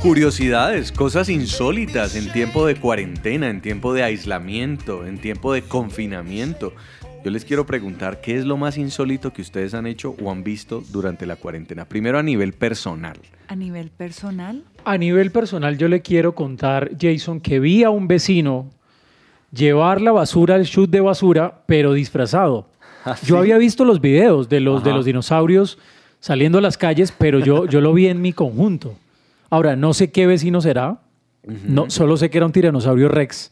Curiosidades, cosas insólitas en tiempo de cuarentena, en tiempo de aislamiento, en tiempo de confinamiento. Yo les quiero preguntar qué es lo más insólito que ustedes han hecho o han visto durante la cuarentena. Primero a nivel personal. A nivel personal. A nivel personal yo le quiero contar, Jason, que vi a un vecino llevar la basura al chute de basura, pero disfrazado. Yo había visto los videos de los, de los dinosaurios saliendo a las calles, pero yo, yo lo vi en mi conjunto. Ahora, no sé qué vecino será, no, solo sé que era un tiranosaurio rex,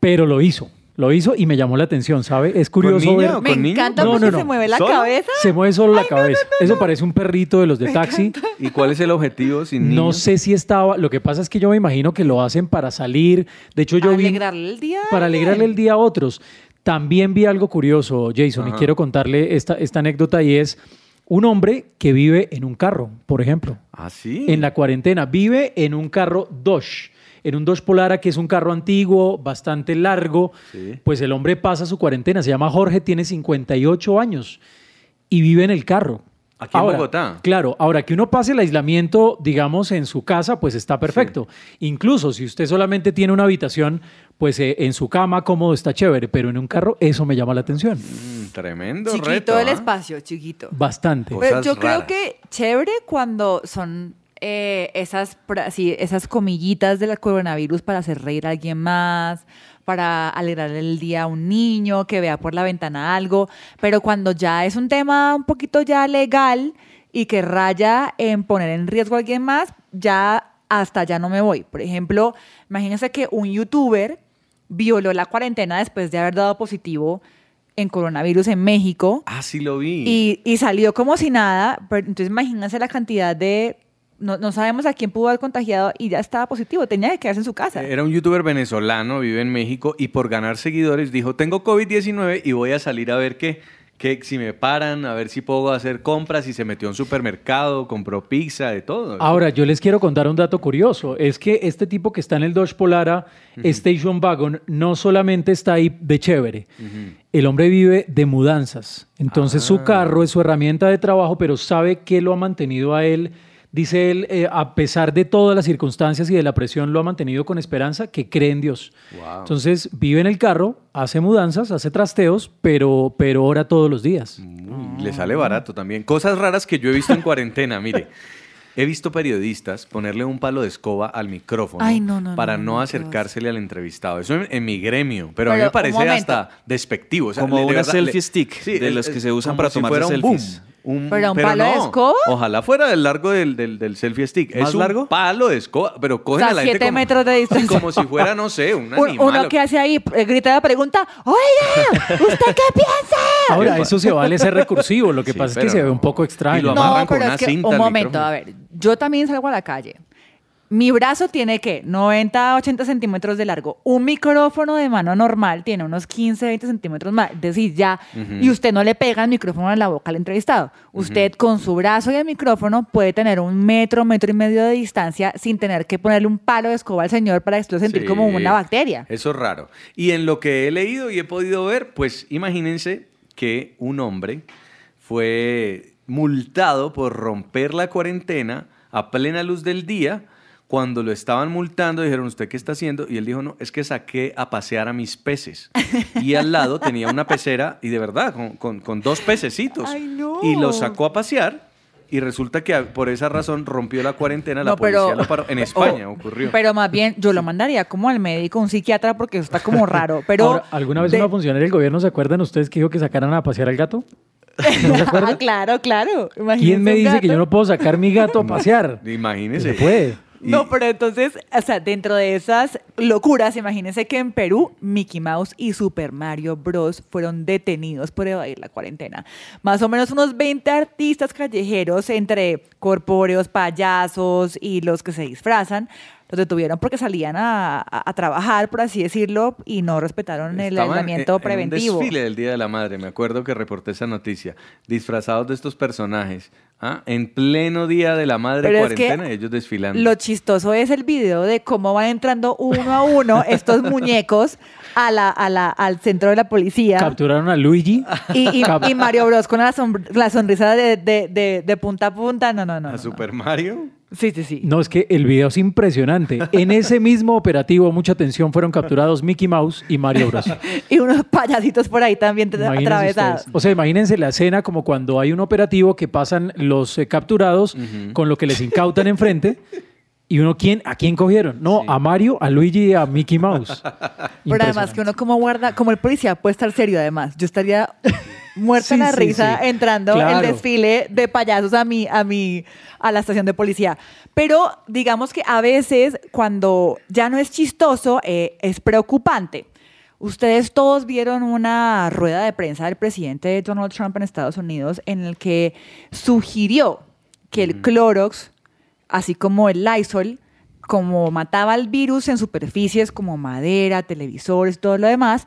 pero lo hizo. Lo hizo y me llamó la atención, ¿sabe? Es curioso niña ver... o Me con encanta No, porque no, no. se mueve la ¿Solo? cabeza. Se mueve solo la cabeza. Eso parece un perrito de los de taxi. ¿Y cuál es el objetivo sin No sé si estaba. Lo que pasa es que yo me imagino que lo hacen para salir. De hecho, yo vi. alegrarle el día. Para alegrarle el día a otros. También vi algo curioso, Jason, y quiero contarle esta, esta anécdota y es un hombre que vive en un carro, por ejemplo, ¿Ah, sí? en la cuarentena. Vive en un carro Dodge, en un Dodge Polara, que es un carro antiguo, bastante largo. Sí. Pues el hombre pasa su cuarentena. Se llama Jorge, tiene 58 años y vive en el carro. Aquí en Bogotá. Claro, ahora que uno pase el aislamiento, digamos, en su casa, pues está perfecto. Incluso si usted solamente tiene una habitación, pues eh, en su cama cómodo está chévere, pero en un carro eso me llama la atención. Mm, tremendo Chiquito reto. el ¿ah? espacio, chiquito. Bastante. Cosas Pero yo creo que chévere cuando son eh, esas, sí, esas comillitas del coronavirus para hacer reír a alguien más, para alegrarle el día a un niño que vea por la ventana algo, pero cuando ya es un tema un poquito ya legal y que raya en poner en riesgo a alguien más, ya hasta ya no me voy. Por ejemplo, imagínense que un youtuber violó la cuarentena después de haber dado positivo en coronavirus en México. Ah, sí lo vi. Y, y salió como si nada, pero entonces imagínense la cantidad de... No, no sabemos a quién pudo haber contagiado y ya estaba positivo, tenía que quedarse en su casa. Era un youtuber venezolano, vive en México y por ganar seguidores dijo, tengo COVID-19 y voy a salir a ver qué, qué, si me paran, a ver si puedo hacer compras y se metió un supermercado, compró pizza, de todo. Ahora, yo les quiero contar un dato curioso. Es que este tipo que está en el Dodge Polara Station Wagon no solamente está ahí de chévere. El hombre vive de mudanzas. Entonces su carro es su herramienta de trabajo, pero sabe que lo ha mantenido a él. Dice él, eh, a pesar de todas las circunstancias y de la presión, lo ha mantenido con esperanza, que cree en Dios. Wow. Entonces vive en el carro, hace mudanzas, hace trasteos, pero, pero ora todos los días. Le sale barato también. Cosas raras que yo he visto en cuarentena, mire. He visto periodistas ponerle un palo de escoba al micrófono Ay, no, no, para no, no, acercársele al entrevistado. Eso en, en mi gremio, pero, a mí me parece hasta despectivo. O sea, Como le- de una verdad, selfie le- stick, de es- los que se usan para si tomarse fuera un selfies. boom. Un- ¿Pero un palo de escoba? Ojalá fuera del largo del, del, del selfie stick. ¿Más es un largo? palo de escoba, pero O cogen sea, a la gente siete como, metros de distancia. como si fuera, no sé, un animal. Uno que hace ahí, eh, grita la pregunta, oiga, ¿usted qué piensa? Ahora, eso se vale ser recursivo. Lo que Sí, pasa es que se ve no. un poco Y extraño. lo No, amarran con pero una es que, cinta un momento, micrófono. a ver, yo también salgo a la calle. Mi brazo tiene que 90, 80 centímetros de largo. Un micrófono de mano normal tiene unos 15, 20 centímetros más. Es decir, ya. Y usted no le pega el micrófono en la boca al entrevistado. Usted con su brazo y el micrófono puede tener un metro, metro y medio de distancia sin tener que ponerle un palo de escoba al señor para lo sentir Sí, como una bacteria. Eso es raro. Y en lo que he leído y he podido ver, pues imagínense que un hombre fue multado por romper la cuarentena a plena luz del día. Cuando lo estaban multando, dijeron, ¿usted qué está haciendo? Y él dijo, no, es que saqué a pasear a mis peces. Y al lado tenía una pecera, y de verdad, con, con- con dos pececitos. Ay, no. Y lo sacó a pasear, y resulta que por esa razón rompió la cuarentena, la No, pero- policía lo paró. En España Oh, ocurrió. Pero más bien, yo lo mandaría como al médico, un psiquiatra, porque eso está como raro. Pero Ahora, ¿Alguna vez de- una funcionaria del gobierno se acuerdan ustedes que dijo que sacaran a pasear al gato? ¿No se acuerdan? Ah, claro, claro. ¿Quién me dice que yo no puedo sacar mi gato a pasear? Imagínese. Se puede. No, pero entonces, o sea, dentro de esas locuras, imagínense que en Perú Mickey Mouse y Super Mario Bros. fueron detenidos por evadir la cuarentena. Más o menos unos 20 artistas callejeros, entre corpóreos, payasos y los que se disfrazan, los detuvieron porque salían a, a- a trabajar, por así decirlo, y no respetaron el Estaban aislamiento en- preventivo. En un desfile del Día de la Madre, me acuerdo que reporté esa noticia, disfrazados de estos personajes, ¿ah? En pleno día de la madre Pero es que cuarentena, ellos desfilando. Lo chistoso es el video de cómo van entrando uno a uno estos muñecos a la, a la, al centro de la policía. Capturaron a Luigi. Y, y- y Mario Bros con la, sombr- la sonrisa de, de- de- de punta a punta. No, no, no. ¿A no, Super Mario? no. Sí, sí, sí. No, es que el video es impresionante. En ese mismo operativo, mucha atención, fueron capturados Mickey Mouse y Mario Bros. Y unos payasitos por ahí también Imagínense atravesados. ustedes. O sea, imagínense la escena como cuando hay un operativo que pasan los eh, capturados con lo que les incautan enfrente. Y uno, ¿quién, ¿a quién cogieron? No, a Mario, a Luigi y a Mickey Mouse. Pero además que uno como guarda, como el policía puede estar serio además. Yo estaría muerta Sí, en la sí, risa sí. entrando Claro. el desfile de payasos a mi, a mi, a la estación de policía. Pero digamos que a veces cuando ya no es chistoso, eh, es preocupante. Ustedes todos vieron una rueda de prensa del presidente Donald Trump en Estados Unidos en el que sugirió que el Clorox, así como el Lysol, como mataba el virus en superficies como madera, televisores, todo lo demás,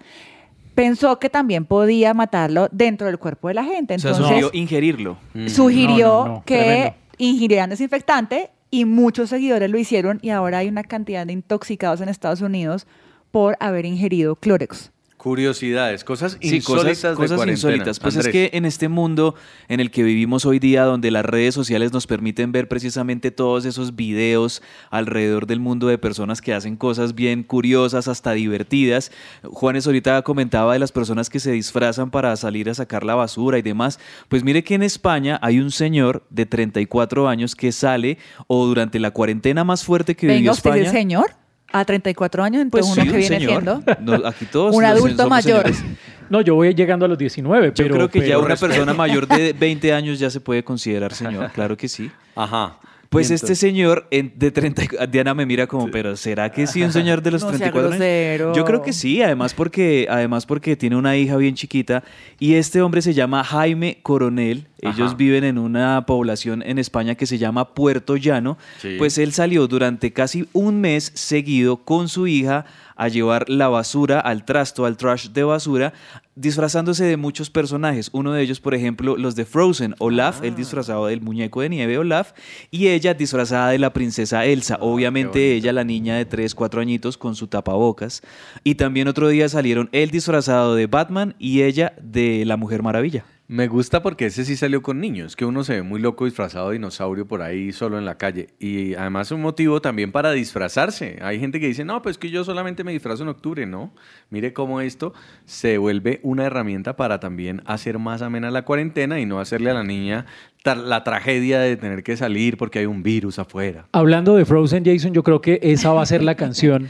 pensó que también podía matarlo dentro del cuerpo de la gente. O sea, Entonces, sugirió ingerirlo. sugirió No, no, no, que tremendo. ingirieran desinfectante y muchos seguidores lo hicieron y ahora hay una cantidad de intoxicados en Estados Unidos por haber ingerido Clorox. Curiosidades, cosas Sí, insólitas cosas, de insólitas. Pues es que en este mundo en el que vivimos hoy día, donde las redes sociales nos permiten ver precisamente todos esos videos alrededor del mundo de personas que hacen cosas bien curiosas, hasta divertidas. Juanes ahorita comentaba de las personas que se disfrazan para salir a sacar la basura y demás. Pues mire que en España hay un señor de 34 años que sale o durante la cuarentena más fuerte que vivió Venga, usted España. es señor a 34 años, Pues entonces sí, uno que viene señor. siendo No, aquí todos un adulto somos mayor. señores. No, yo voy llegando a los 19, Yo pero... creo que ya una respeto. persona mayor de 20 años ya se puede considerar señor, claro que sí. Ajá. Pues este señor en- de 30, y- Diana me mira como, pero ¿será que sí un señor de los No sea 34 grosero. años? Yo creo que sí, además porque, además porque tiene una hija bien chiquita y este hombre se llama Jaime Coronel. Ellos Ajá. viven en una población en España que se llama Puerto Llano. Sí. Pues él salió durante casi un mes seguido con su hija a llevar la basura al trasto, al trash de basura, disfrazándose de muchos personajes. Uno de ellos, por ejemplo, los de Frozen, Olaf, Ah. él disfrazado del muñeco de nieve Olaf, y ella disfrazada de la princesa Elsa. Ah, Obviamente ella, la niña de 3, 4 añitos, con su tapabocas. Y también otro día salieron él disfrazado de Batman y ella de la Mujer Maravilla. Me gusta porque ese sí salió con niños, que uno se ve muy loco disfrazado de dinosaurio por ahí solo en la calle. Y además un motivo también para disfrazarse. Hay gente que dice, no, pues que yo solamente me disfrazo en octubre, ¿no? Mire cómo esto se vuelve una herramienta para también hacer más amena la cuarentena y no hacerle a la niña la tragedia de tener que salir porque hay un virus afuera. Hablando de Frozen, Jason, yo creo que esa va a ser la canción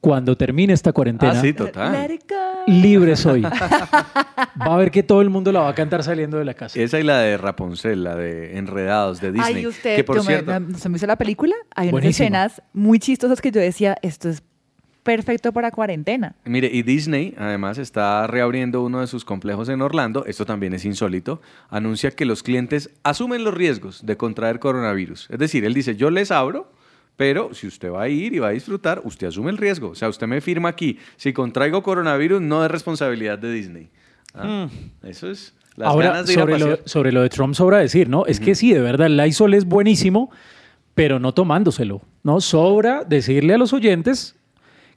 cuando termine esta cuarentena. Ah, sí, Let total. it go. Libre soy. Va a ver que todo el mundo la va a cantar saliendo de la casa. Esa y la de Rapunzel, la de Enredados de Disney. Ay, usted, que por me- cierto, me- ¿se me hizo la película? Hay unas escenas muy chistosas que yo decía, esto es perfecto para cuarentena. Mire, y Disney además está reabriendo uno de sus complejos en Orlando, esto también es insólito, anuncia que los clientes asumen los riesgos de contraer coronavirus. Es decir, él dice, yo les abro, pero si usted va a ir y va a disfrutar, usted asume el riesgo. O sea, usted me firma aquí, si contraigo coronavirus no es responsabilidad de Disney. Ah, Eso es las Ahora, ganas de ir a sobre lo, pasear. sobre lo de Trump sobra decir, ¿no? Es que sí, de verdad, el Lysol es buenísimo, pero no tomándoselo, ¿no? Sobra decirle a los oyentes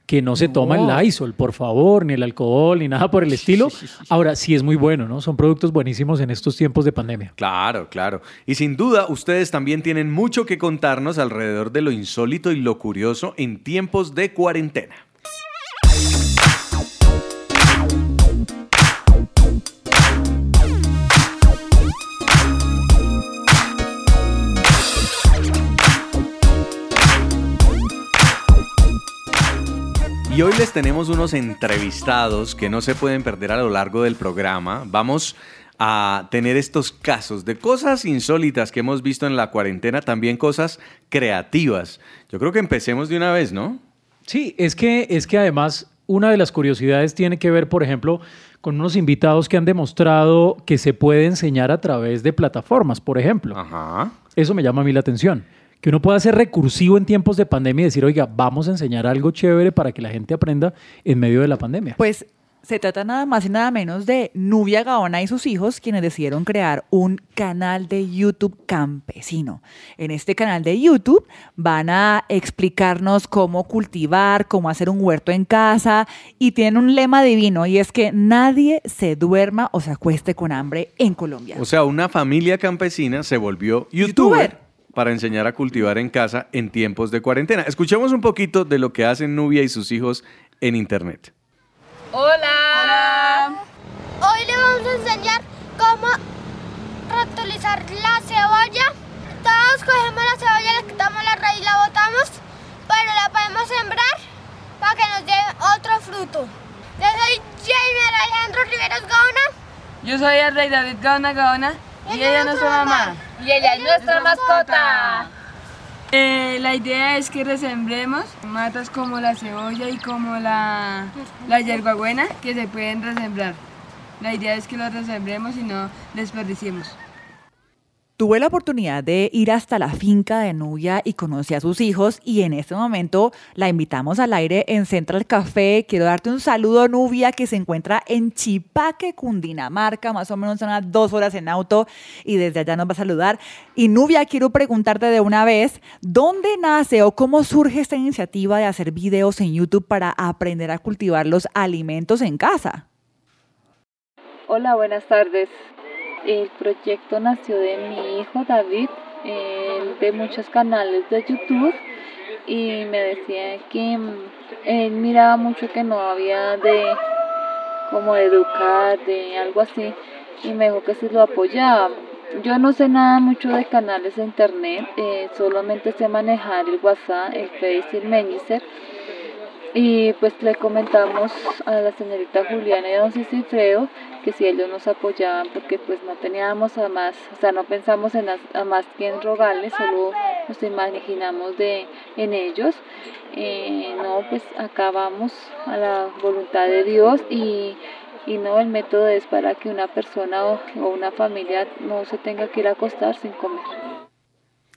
que no se toma el. Lysol, por favor, ni el alcohol, ni nada por el estilo. Ahora, sí es muy bueno, ¿no? Son productos buenísimos en estos tiempos de pandemia. Claro, claro. Y sin duda, ustedes también tienen mucho que contarnos alrededor de lo insólito y lo curioso en tiempos de cuarentena. Y hoy les tenemos unos entrevistados que no se pueden perder a lo largo del programa. Vamos a tener estos casos de cosas insólitas que hemos visto en la cuarentena, también cosas creativas. Yo creo que empecemos de una vez, ¿no? Sí, es que, es que además una de las curiosidades tiene que ver, por ejemplo, con unos invitados que han demostrado que se puede enseñar a través de plataformas, por ejemplo. Ajá. Eso me llama a mí la atención. Que uno pueda ser recursivo en tiempos de pandemia y decir, oiga, vamos a enseñar algo chévere para que la gente aprenda en medio de la pandemia. Pues Se trata nada más y nada menos de Nubia Gaona y sus hijos, quienes decidieron crear un canal de YouTube campesino. En este canal de YouTube van a explicarnos cómo cultivar, cómo hacer un huerto en casa y tienen un lema divino y es que nadie se duerma o se acueste con hambre en Colombia. O sea, una familia campesina se volvió youtuber, para enseñar a cultivar en casa en tiempos de cuarentena. Escuchemos un poquito de lo que hacen Nubia y sus hijos en internet. Hola. Hoy le vamos a enseñar cómo reutilizar la cebolla. Todos cogemos la cebolla, le quitamos la raíz, la botamos, pero la podemos sembrar para que nos dé otro fruto. Yo soy Jaime Alejandro Riveros Gaona. Yo soy el rey David Gaona Gaona y ella es nuestra mamá. Y ella es nuestra mascota. Eh, la idea es que resembremos matas como la cebolla y como la, la hierbabuena que se pueden resembrar. La idea es que los resembremos y no desperdiciemos. Tuve la oportunidad de ir hasta la finca de Nubia y conocí a sus hijos y en este momento la invitamos al aire en Central Café. Quiero darte un saludo, Nubia, que se encuentra en Chipaque, Cundinamarca, más o menos unas dos horas en auto y desde allá nos va a saludar. Y Nubia, quiero preguntarte de una vez, ¿dónde nace o cómo surge esta iniciativa de hacer videos en YouTube para aprender a cultivar los alimentos en casa? Hola, buenas tardes. El proyecto nació de mi hijo David, él ve muchos canales de YouTube y me decía que mm, él miraba mucho que no había de como educar, de algo así, y me dijo que si lo apoyaba. Yo no sé nada mucho de canales de internet, eh, solamente sé manejar el WhatsApp, el Face y el Messenger. Y pues le comentamos a la señorita Juliana y a don Cicifredo que si ellos nos apoyaban porque pues no teníamos a más, o sea, no pensamos en a más que en rogarles, solo nos imaginamos de, en ellos. Eh, no, pues acabamos a la voluntad de Dios y, y no, el método es para que una persona o, o una familia no se tenga que ir a acostar sin comer.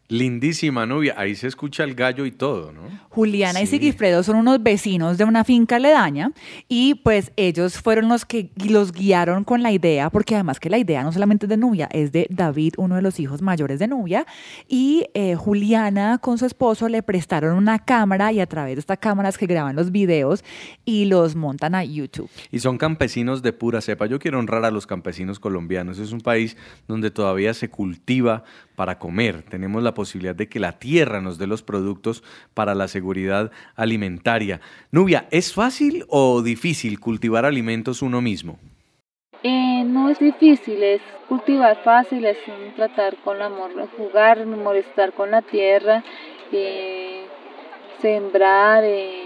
Lindísima Nubia, ahí se escucha el gallo y todo, ¿no? Juliana y. Sigifredo son unos vecinos de una finca aledaña y pues ellos fueron los que los guiaron con la idea, porque además que la idea no solamente es de Nubia, es de David, uno de los hijos mayores de Nubia, y eh, Juliana con su esposo le prestaron una cámara y a través de esta cámara es que graban los videos y los montan a YouTube. Y son campesinos de pura cepa. Yo quiero honrar a los campesinos colombianos. Es un país donde todavía se cultiva para comer. Tenemos la posibilidad de que la tierra nos dé los productos para la seguridad alimentaria. Nubia, ¿es fácil o difícil cultivar alimentos uno mismo? Eh, no es difícil, es cultivar fácil, es tratar con amor, jugar, molestar con la tierra, eh, sembrar eh,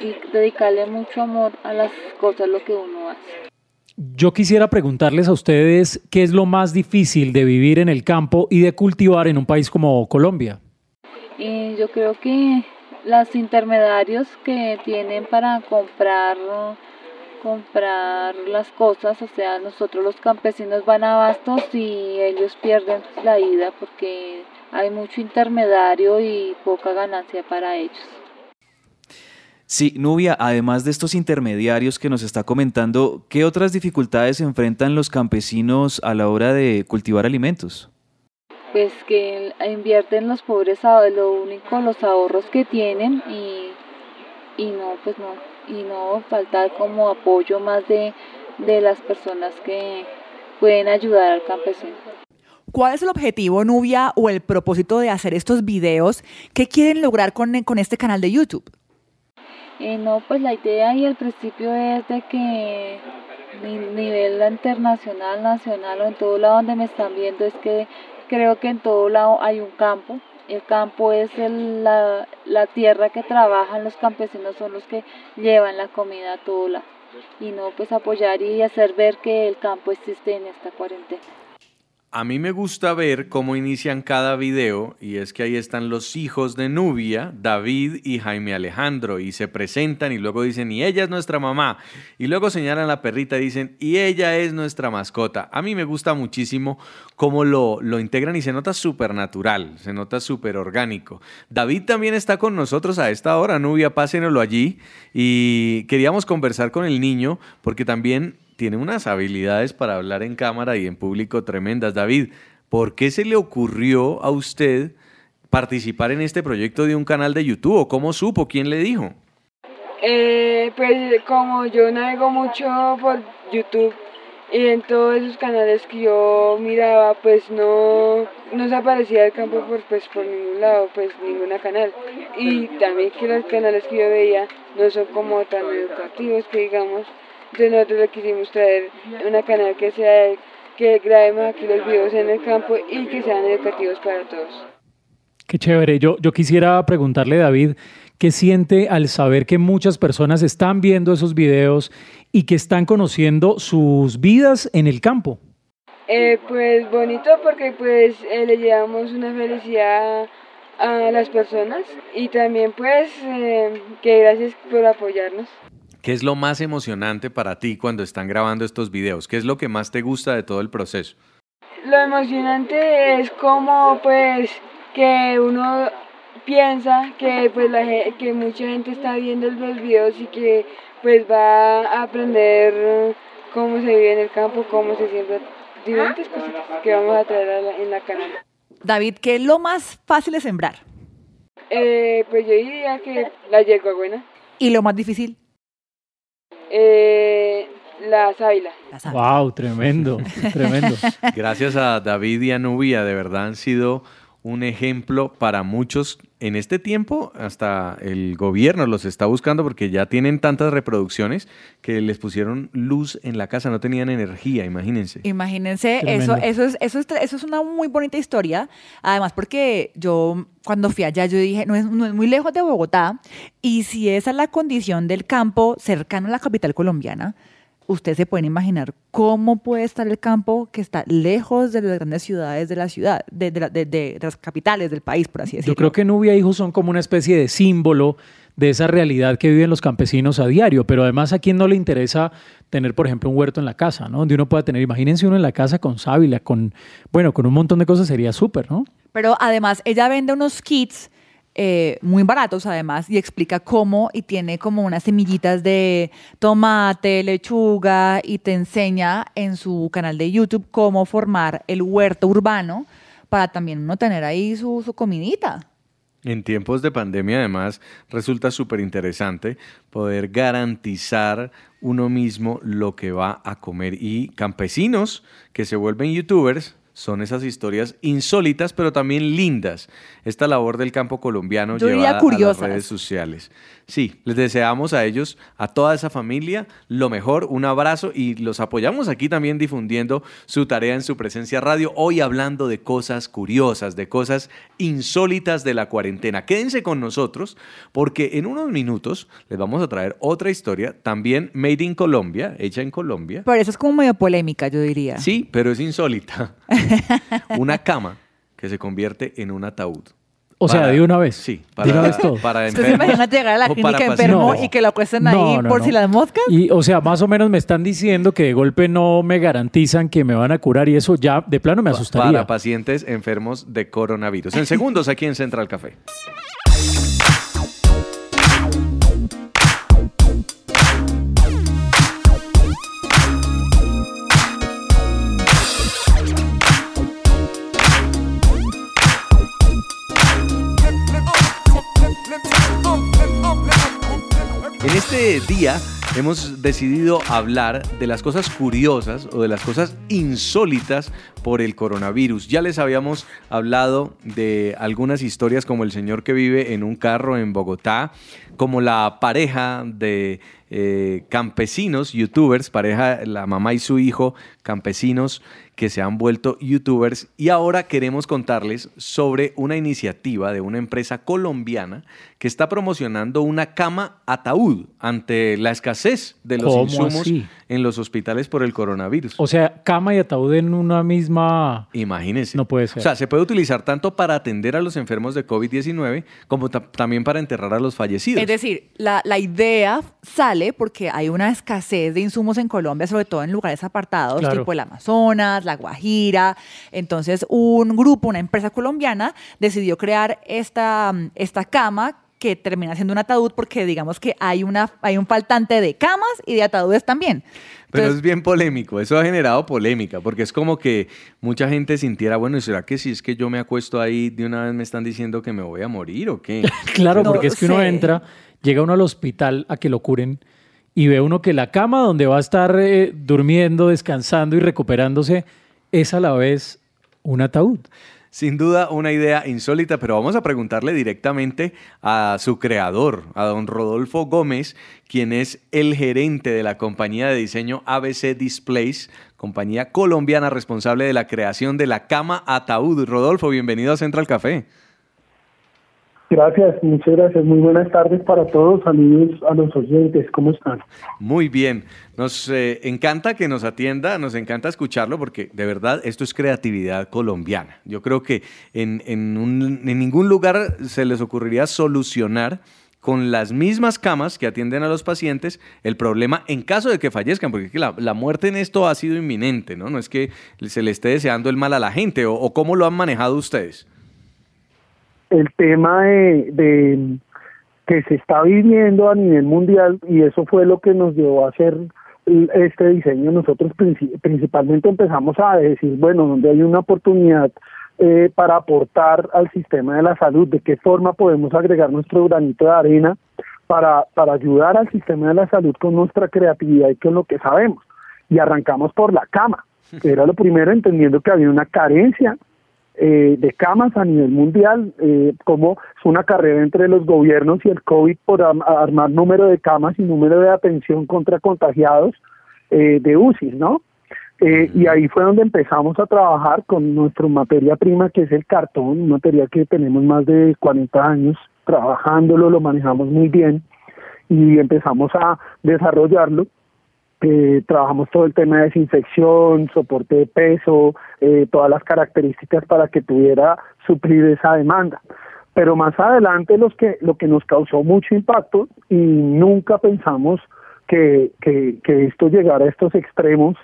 y dedicarle mucho amor a las cosas, lo que uno hace. Yo quisiera preguntarles a ustedes qué es lo más difícil de vivir en el campo y de cultivar en un país como Colombia. Y yo creo que los intermediarios que tienen para comprar comprar las cosas, o sea, nosotros los campesinos van a bastos y ellos pierden la ida porque hay mucho intermediario y poca ganancia para ellos. Sí, Nubia, además de estos intermediarios que nos está comentando, ¿qué otras dificultades enfrentan los campesinos a la hora de cultivar alimentos? Pues que invierten los pobres a lo único los ahorros que tienen y, y no, pues no, y no falta como apoyo más de, de las personas que pueden ayudar al campesino. ¿Cuál es el objetivo, Nubia, o el propósito de hacer estos videos? ¿Qué quieren lograr con, con este canal de YouTube? No, pues la idea y el principio es de que ni nivel internacional, nacional o en todo lado donde me están viendo es que creo que en todo lado hay un campo. El campo es la, la tierra que trabajan los campesinos, son los que llevan la comida a todo lado. Y no pues apoyar y hacer ver que el campo existe en esta cuarentena. A mí me gusta ver cómo inician cada video y es que ahí están los hijos de Nubia, David y Jaime Alejandro, y se presentan y luego dicen, y ella es nuestra mamá, y luego señalan la perrita y dicen, y ella es nuestra mascota. A mí me gusta muchísimo cómo lo, lo integran y se nota súper natural, se nota súper orgánico. David también está con nosotros a esta hora, Nubia, pásenoslo allí, y queríamos conversar con el niño porque también tiene unas habilidades para hablar en cámara y en público tremendas. David, ¿por qué se le ocurrió a usted participar en este proyecto de un canal de YouTube? ¿O cómo supo? ¿Quién le dijo? Eh, pues como yo navego mucho por YouTube y en todos esos canales que yo miraba, pues no, no se aparecía el campo por, pues, por ningún lado, pues ninguna canal. Y también que los canales que yo veía no son como tan educativos que digamos. Entonces nosotros le quisimos traer una canal que sea que grabemos aquí los videos en el campo y que sean educativos para todos. Qué chévere. Yo, yo quisiera preguntarle, David, ¿qué siente al saber que muchas personas están viendo esos videos y que están conociendo sus vidas en el campo? Eh, pues bonito porque pues eh, le llevamos una felicidad a las personas y también pues eh, que gracias por apoyarnos. ¿Qué es lo más emocionante para ti cuando están grabando estos videos? ¿Qué es lo que más te gusta de todo el proceso? Lo emocionante es como pues que uno piensa que pues la que mucha gente está viendo los videos y que pues va a aprender cómo se vive en el campo, cómo se siembra diferentes cosas que vamos a traer en la canal. David, ¿qué es lo más fácil de sembrar? Eh, pues yo diría que la yegua buena. ¿Y lo más difícil? Eh, la sábila. Wow, tremendo, tremendo. Gracias a David y a Nubia, de verdad han sido un ejemplo para muchos. En este tiempo, hasta el gobierno los está buscando porque ya tienen tantas reproducciones que les pusieron luz en la casa, no tenían energía, imagínense. Imagínense, eso, eso, es, eso, es, eso es una muy bonita historia, además porque yo cuando fui allá yo dije, no es, no es muy lejos de Bogotá, y si esa es la condición del campo cercano a la capital colombiana, ustedes se pueden imaginar cómo puede estar el campo que está lejos de las grandes ciudades de la ciudad, de, de, de, de las capitales del país, por así decirlo. Yo creo que Nubia e Hijos son como una especie de símbolo de esa realidad que viven los campesinos a diario, pero además a quien no le interesa tener, por ejemplo, un huerto en la casa, ¿no? Donde uno pueda tener, imagínense uno en la casa con sábila, con, bueno, con un montón de cosas sería súper, ¿no? Pero además ella vende unos kits eh, muy baratos además y explica cómo y tiene como unas semillitas de tomate, lechuga y te enseña en su canal de YouTube cómo formar el huerto urbano para también uno tener ahí su, su comidita. En tiempos de pandemia, además, resulta súper interesante poder garantizar uno mismo lo que va a comer. Y campesinos que se vuelven youtubers son esas historias insólitas, pero también lindas. Esta labor del campo colombiano Yo llevada diría a las curiosas. redes sociales. Sí, les deseamos a ellos, a toda esa familia, lo mejor, un abrazo y los apoyamos aquí también difundiendo su tarea en su presencia radio. Hoy hablando de cosas curiosas, de cosas insólitas de la cuarentena. Quédense con nosotros porque en unos minutos les vamos a traer otra historia, también made in Colombia, hecha en Colombia. Pero eso es como medio polémica, yo diría. Sí, pero es insólita. una cama que se convierte en un ataúd. O sea, Para- de una vez. Sí, De una vez todo. para ¿Usted se enfermos imagina llegar a la clínica para enfermo pacientes. y que lo acuesten No, ahí no, por no. si las moscas? Y, o sea, más o menos me están diciendo que de golpe no me garantizan que me van a curar y eso ya de plano me asustaría. Para pacientes enfermos de coronavirus. En segundos aquí en Central Café. Este día hemos decidido hablar de las cosas curiosas o de las cosas insólitas por el coronavirus. Ya les habíamos hablado de algunas historias como el señor que vive en un carro en Bogotá, como la pareja de eh, campesinos, youtubers, pareja, la mamá y su hijo, campesinos que se han vuelto youtubers y ahora queremos contarles sobre una iniciativa de una empresa colombiana que está promocionando una cama ataúd ante la escasez de los ¿Cómo insumos así? en los hospitales por el coronavirus. O sea, cama y ataúd en una misma. Imagínese. No puede ser. O sea, se puede utilizar tanto para atender a los enfermos de COVID-19 como ta- también para enterrar a los fallecidos. Es decir, la, la idea sale porque hay una escasez de insumos en Colombia, sobre todo en lugares apartados, Claro. tipo el Amazonas, la Guajira. Entonces, un grupo, una empresa colombiana, decidió crear esta, esta cama que termina siendo un ataúd porque digamos que hay, una, hay un faltante de camas y de ataúdes también. Pero es bien polémico, eso ha generado polémica, porque es como que mucha gente sintiera, bueno, ¿y ¿será que si es que yo me acuesto ahí, de una vez me están diciendo que me voy a morir o qué? Claro, No porque es que uno sé. entra, llega uno al hospital a que lo curen y ve uno que la cama donde va a estar eh, durmiendo, descansando y recuperándose es a la vez un ataúd. Sin duda una idea insólita, pero vamos a preguntarle directamente a su creador, a don Rodolfo Gómez, quien es el gerente de la compañía de diseño ABC Displays, compañía colombiana responsable de la creación de la cama ataúd. Rodolfo, bienvenido a Central Café. Gracias, muchas gracias. Muy buenas tardes para todos. Saludos a los oyentes. ¿Cómo están? Muy bien, nos eh, encanta que nos atienda, nos encanta escucharlo porque de verdad esto es creatividad colombiana. Yo creo que en, en un- en ningún lugar se les ocurriría solucionar con las mismas camas que atienden a los pacientes el problema en caso de que fallezcan, porque la, la muerte en esto ha sido inminente, ¿no? No es que se le esté deseando el mal a la gente o, o cómo lo han manejado ustedes. El tema de, de que se está viviendo a nivel mundial y eso fue lo que nos llevó a hacer este diseño. Nosotros princi- principalmente empezamos a decir, bueno, donde hay una oportunidad eh, para aportar al sistema de la salud, de qué forma podemos agregar nuestro granito de arena para, para ayudar al sistema de la salud con nuestra creatividad y con lo que sabemos. Y arrancamos por la cama, que era lo primero, entendiendo que había una carencia eh, de camas a nivel mundial, eh, como es una carrera entre los gobiernos y el COVID por armar número de camas y número de atención contra contagiados eh, de UCI, ¿no? Eh, y ahí fue donde empezamos a trabajar con nuestra materia prima, que es el cartón, un material que tenemos más de 40 años trabajándolo, lo manejamos muy bien y empezamos a desarrollarlo. Eh, trabajamos todo el tema de desinfección, soporte de peso, eh, todas las características para que pudiera suplir esa demanda. Pero más adelante los que, lo que nos causó mucho impacto y nunca pensamos que, que, que esto llegara a estos extremos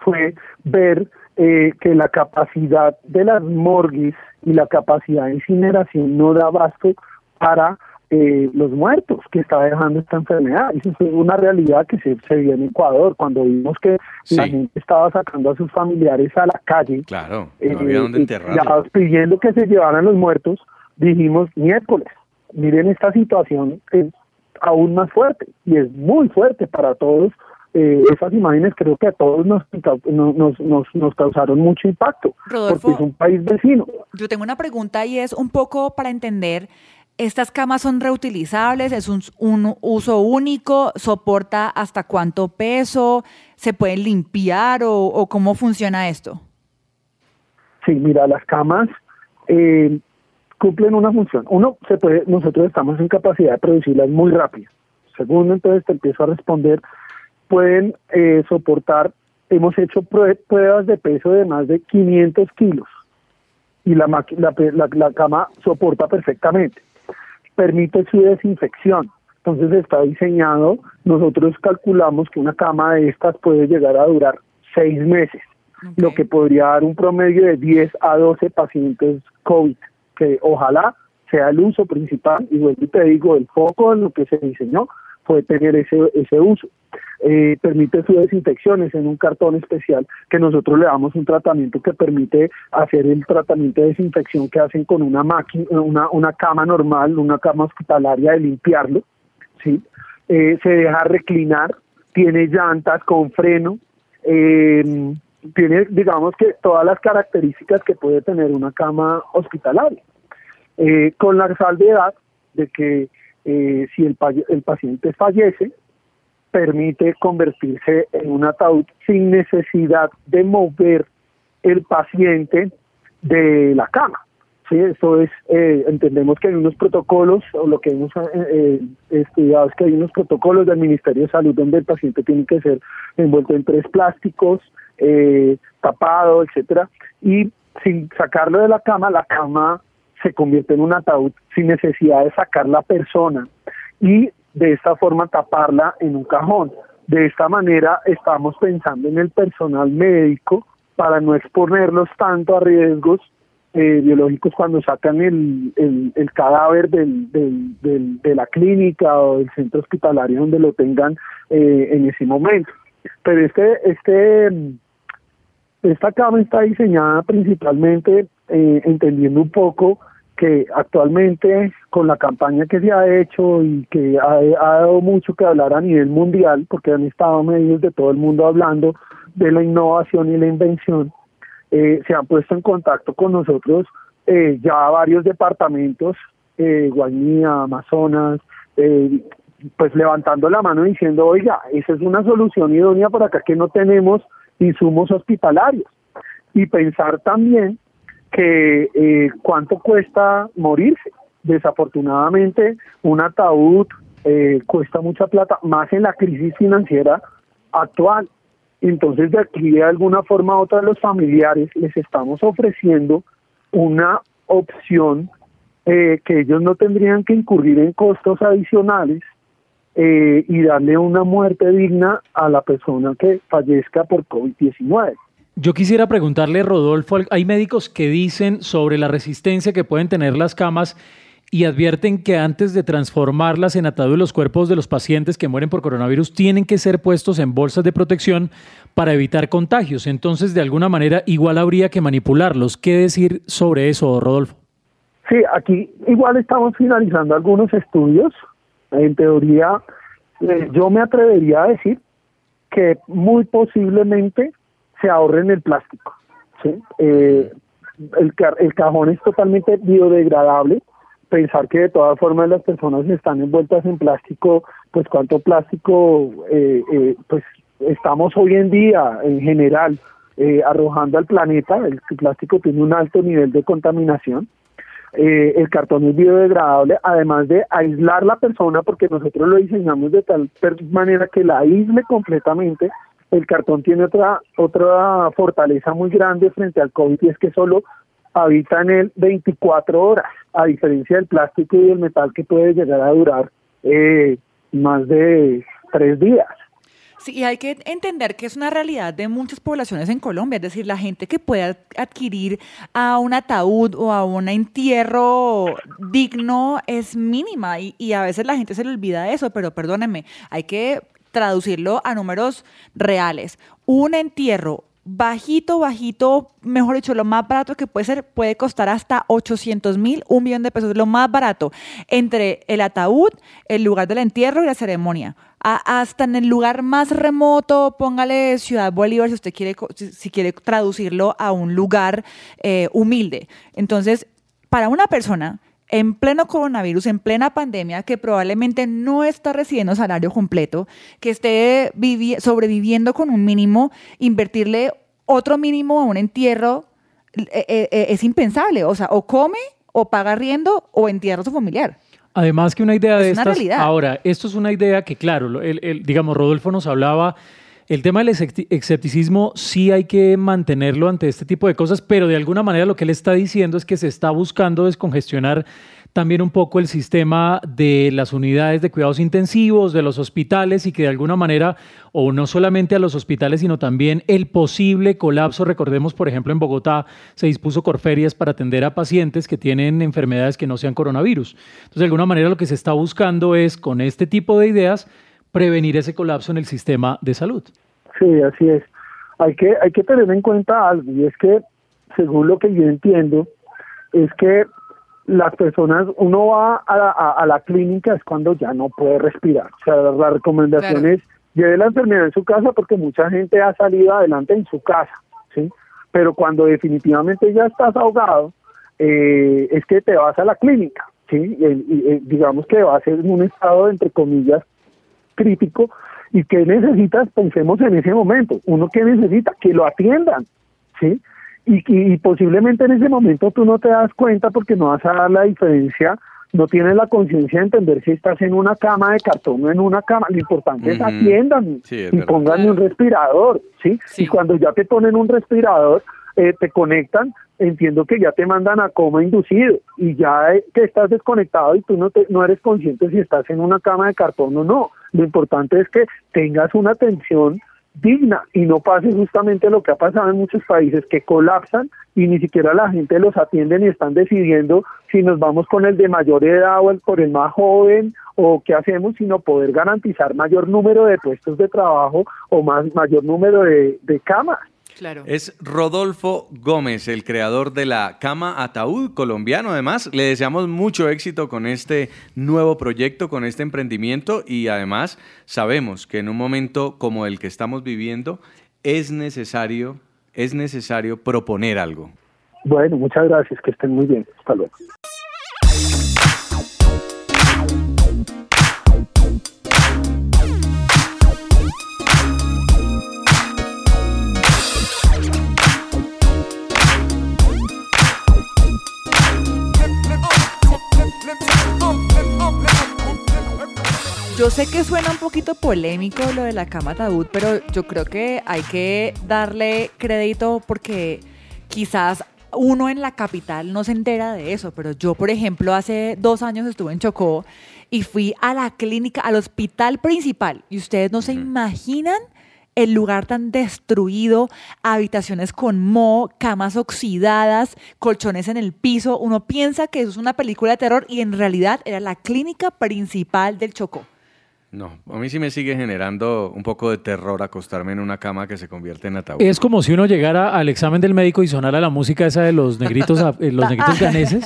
fue ver eh, que la capacidad de las morgues y la capacidad de incineración no da abasto para eh, los muertos que está dejando esta enfermedad. Eso fue una realidad que se, se vio en Ecuador cuando vimos que la gente estaba sacando a sus familiares a la calle Claro, eh, no había dónde y enterrarlo. ya pidiendo que se llevaran los muertos, dijimos miércoles, miren esta situación es aún más fuerte y es muy fuerte para todos. Eh, esas imágenes creo que a todos nos, nos, nos, nos, nos causaron mucho impacto Rodolfo. porque es un país vecino. Yo tengo una pregunta y es un poco para entender, ¿estas camas son reutilizables? ¿Es un, uso único? ¿Soporta hasta cuánto peso? ¿Se pueden limpiar o, cómo funciona esto? Sí, mira, las camas eh, cumplen una función. Uno, se puede, nosotros estamos en capacidad de producirlas muy rápido. Segundo, entonces te empiezo a responder, pueden eh, soportar, hemos hecho prue- pruebas de peso de más de 500 kilos y la, la, la, la cama soporta perfectamente. Permite su desinfección. Entonces está diseñado, nosotros calculamos que una cama de estas puede llegar a durar seis meses lo que podría dar un promedio de 10 a 12 pacientes COVID, que ojalá sea el uso principal, y vuelvo y te digo, el foco en lo que se diseñó fue tener ese, ese uso. Eh, permite su desinfecciones en un cartón especial que nosotros le damos un tratamiento que permite hacer el tratamiento de desinfección que hacen con una máquina, una, una cama normal, una cama hospitalaria de limpiarlo, ¿sí? Eh, se deja reclinar, tiene llantas con freno, eh, tiene, digamos que todas las características que puede tener una cama hospitalaria, con la salvedad de que eh, si el, el paciente fallece, permite convertirse en un ataúd sin necesidad de mover el paciente de la cama. Sí, esto es, eh, entendemos que hay unos protocolos, o lo que hemos eh, eh, estudiado es que hay unos protocolos del Ministerio de Salud donde el paciente tiene que ser envuelto en tres plásticos, eh, tapado, etcétera, y sin sacarlo de la cama, la cama se convierte en un ataúd sin necesidad de sacar la persona y de esta forma taparla en un cajón. De esta manera estamos pensando en el personal médico para no exponerlos tanto a riesgos eh, biológicos cuando sacan el, el, cadáver del, de la clínica o del centro hospitalario donde lo tengan eh, en ese momento. Pero este, este, esta cama está diseñada principalmente eh, entendiendo un poco que actualmente con la campaña que se ha hecho y que ha, dado mucho que hablar a nivel mundial, porque han estado medios de todo el mundo hablando de la innovación y la invención, eh, se han puesto en contacto con nosotros eh, ya varios departamentos, eh, Amazonas, eh, pues levantando la mano diciendo, oiga, esa es una solución idónea para acá que no tenemos insumos hospitalarios. Y pensar también que eh, cuánto cuesta morirse. Desafortunadamente, un ataúd eh, cuesta mucha plata, más en la crisis financiera actual. Entonces, de aquí de alguna forma u otra, los familiares les estamos ofreciendo una opción eh, que ellos no tendrían que incurrir en costos adicionales eh, y darle una muerte digna a la persona que fallezca por COVID-19. Yo quisiera preguntarle, Rodolfo, hay médicos que dicen sobre la resistencia que pueden tener las camas y advierten que antes de transformarlas en ataúd los cuerpos de los pacientes que mueren por coronavirus tienen que ser puestos en bolsas de protección para evitar contagios. Entonces, de alguna manera, igual habría que manipularlos. ¿Qué decir sobre eso, Rodolfo? Sí, aquí igual estamos finalizando algunos estudios. En teoría, eh, yo me atrevería a decir que muy posiblemente se ahorren el plástico. ¿sí? Eh, el, ca- el cajón es totalmente biodegradable. Pensar que de todas formas las personas están envueltas en plástico, pues cuánto plástico, eh, eh, pues estamos hoy en día en general eh, arrojando al planeta. El plástico tiene un alto nivel de contaminación. Eh, el cartón es biodegradable, además de aislar la persona, porque nosotros lo diseñamos de tal manera que la aísle completamente. El cartón tiene otra otra fortaleza muy grande frente al COVID y es que solo habita en él 24 horas, a diferencia del plástico y del metal que puede llegar a durar eh, más de tres días. Sí, y hay que entender que es una realidad de muchas poblaciones en Colombia, es decir, la gente que puede adquirir a un ataúd o a un entierro digno es mínima y, y a veces la gente se le olvida eso, pero perdónenme, hay que traducirlo a números reales. Un entierro bajito, bajito, mejor dicho, lo más barato que puede ser, puede costar hasta 800 mil, un millón de pesos, lo más barato, entre el ataúd, el lugar del entierro y la ceremonia. Hasta en el lugar más remoto, póngale Ciudad Bolívar si usted quiere, si quiere traducirlo a un lugar eh, humilde. Entonces, para una persona en pleno coronavirus, en plena pandemia, que probablemente no está recibiendo salario completo, que esté vivi- sobreviviendo con un mínimo, invertirle otro mínimo a un entierro eh, eh, eh, es impensable. O sea, o come, o paga riendo, o entierra a su familiar. Además que una idea de Es una estas, realidad. ahora, esto es una idea que, claro, el, el- digamos, Rodolfo nos hablaba, el tema del escepti- escepticismo sí hay que mantenerlo ante este tipo de cosas, pero de alguna manera lo que él está diciendo es que se está buscando descongestionar también un poco el sistema de las unidades de cuidados intensivos, de los hospitales y que de alguna manera, o no solamente a los hospitales, sino también el posible colapso. Recordemos, por ejemplo, en Bogotá se dispuso Corferias para atender a pacientes que tienen enfermedades que no sean coronavirus. Entonces, de alguna manera lo que se está buscando es, con este tipo de ideas, prevenir ese colapso en el sistema de salud. Sí, así es. Hay que, hay que tener en cuenta algo, y es que, según lo que yo entiendo, es que las personas, uno va a la, a- a la clínica es cuando ya no puede respirar. O sea, la recomendación Claro. es lleve la enfermedad en su casa porque mucha gente ha salido adelante en su casa, ¿sí? Pero cuando definitivamente ya estás ahogado, eh, es que te vas a la clínica, ¿sí? Y, y, eh, digamos que vas en un estado, entre comillas, crítico y qué necesitas, pensemos en ese momento, uno que necesita, que lo atiendan, ¿sí? y, y, posiblemente en ese momento tú no te das cuenta porque no vas a dar la diferencia, no tienes la conciencia de entender si estás en una cama de cartón o en una cama. Lo importante es atiendan y pónganme un respirador, ¿sí? Y cuando ya te ponen un respirador, eh, te conectan, entiendo que ya te mandan a coma inducido y ya eh, que estás desconectado y tú no, te, no eres consciente si estás en una cama de cartón o no. Lo importante es que tengas una atención digna y no pase justamente lo que ha pasado en muchos países que colapsan y ni siquiera la gente los atiende ni están decidiendo si nos vamos con el de mayor edad o el, por el más joven o qué hacemos, sino poder garantizar mayor número de puestos de trabajo o más mayor número de, de camas. Es Rodolfo Gómez, el creador de la cama ataúd colombiano. Además, le deseamos mucho éxito con este nuevo proyecto, con este emprendimiento y además sabemos que en un momento como el que estamos viviendo es necesario, es necesario proponer algo. Bueno, muchas gracias, que estén muy bien. Hasta luego. Yo sé que suena un poquito polémico lo de la cama ataúd, pero yo creo que hay que darle crédito porque quizás uno en la capital no se entera de eso, pero yo, por ejemplo, hace dos años estuve en Chocó y fui a la clínica, al hospital principal, y ustedes no se imaginan el lugar tan destruido, habitaciones con moho, camas oxidadas, colchones en el piso. Uno piensa que eso es una película de terror y en realidad era la clínica principal del Chocó. No, a mí sí me sigue generando un poco de terror acostarme en una cama que se convierte en ataúd. Es como si uno llegara al examen del médico y sonara la música esa de los negritos, eh, los negritos ganeses.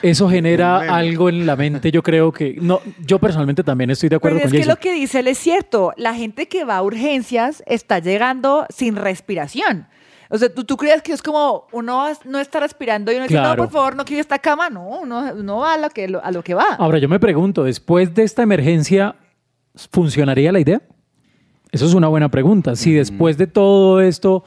Eso genera algo en la mente, yo creo que... No, yo personalmente también estoy de acuerdo Pero con es que lo que dice él es cierto. La gente que va a urgencias está llegando sin respiración. O sea, ¿tú, tú crees que es como uno no está respirando y uno dice, no, por favor, no quiero esta cama. No, uno, va a lo, que, a lo que va. Ahora, yo me pregunto, después de esta emergencia, ¿funcionaría la idea? Eso es una buena pregunta. Si después de todo esto,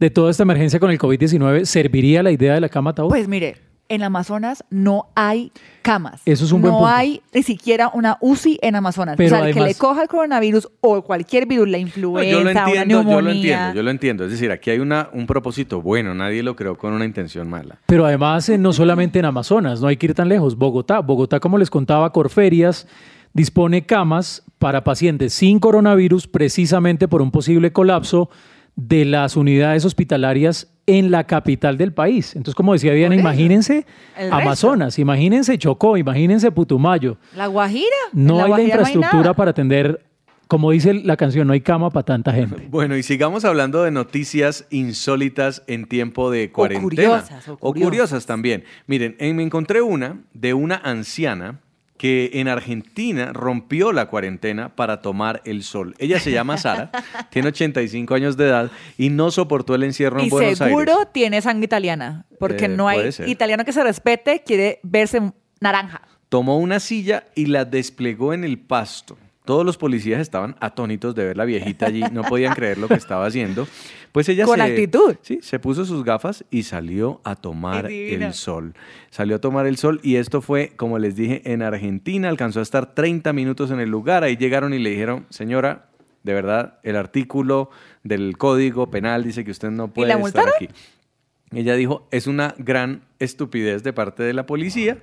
de toda esta emergencia con el COVID-19, ¿serviría la idea de la cama ataúd? Pues mire, en Amazonas no hay camas. Eso es un buen punto. No hay ni siquiera una UCI en Amazonas. o sea, el que le coja el coronavirus o cualquier virus, la influenza, yo lo entiendo, una neumonía. Yo lo entiendo, yo lo entiendo. Es decir, aquí hay una, un propósito bueno, nadie lo creó con una intención mala. Pero además, eh, no solamente en Amazonas, no hay que ir tan lejos. Bogotá, Bogotá, como les contaba, Corferias dispone camas para pacientes sin coronavirus precisamente por un posible colapso de las unidades hospitalarias en la capital del país. Entonces, como decía Diana, imagínense Amazonas, imagínense Chocó, imagínense Putumayo. La Guajira. No hay la infraestructura para atender, como dice la canción, no hay cama para tanta gente. Bueno, y sigamos hablando de noticias insólitas en tiempo de cuarentena. O curiosas. O curiosas, o curiosas también. Miren, me encontré una de una anciana que en Argentina rompió la cuarentena para tomar el sol. Ella se llama Sara, tiene 85 años de edad y no soportó el encierro en Buenos Aires. Y seguro tiene sangre italiana, porque no hay italiano que se respete, quiere verse naranja. Tomó una silla y la desplegó en el pasto. Todos los policías estaban atónitos de ver la viejita allí, no podían creer lo que estaba haciendo. Pues ella Con se, actitud. Sí, se puso sus gafas y salió a tomar el sol. Salió a tomar el sol y esto fue, como les dije, en Argentina. Alcanzó a estar 30 minutos en el lugar. Ahí llegaron y le dijeron, señora, de verdad, el artículo del Código Penal dice que usted no puede la estar multaron? aquí. Ella dijo, es una gran estupidez de parte de la policía.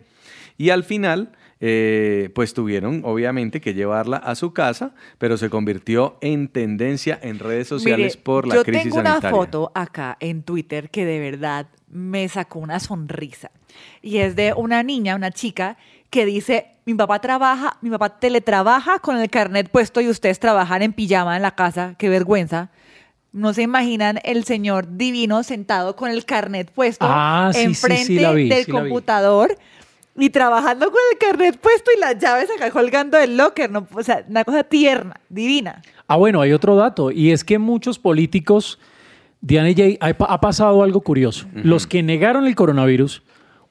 Y al final, eh, pues tuvieron obviamente que llevarla a su casa, pero se convirtió en tendencia en redes sociales Mire, por la yo crisis tengo una sanitaria. foto acá en Twitter que de verdad me sacó una sonrisa. Y es de una niña, una chica, que dice, mi papá trabaja, mi papá teletrabaja con el carnet puesto y ustedes trabajan en pijama en la casa, qué vergüenza. No se imaginan el señor divino sentado con el carnet puesto Ah, sí, sí, sí, enfrente vi, del sí la vi. computador y trabajando con el carnet puesto y las llaves acá colgando del locker. No, o sea, una cosa tierna, divina. Ah, bueno, hay otro dato, y es que muchos políticos, Diana y Jay, ha, ha pasado algo curioso. Los que negaron el coronavirus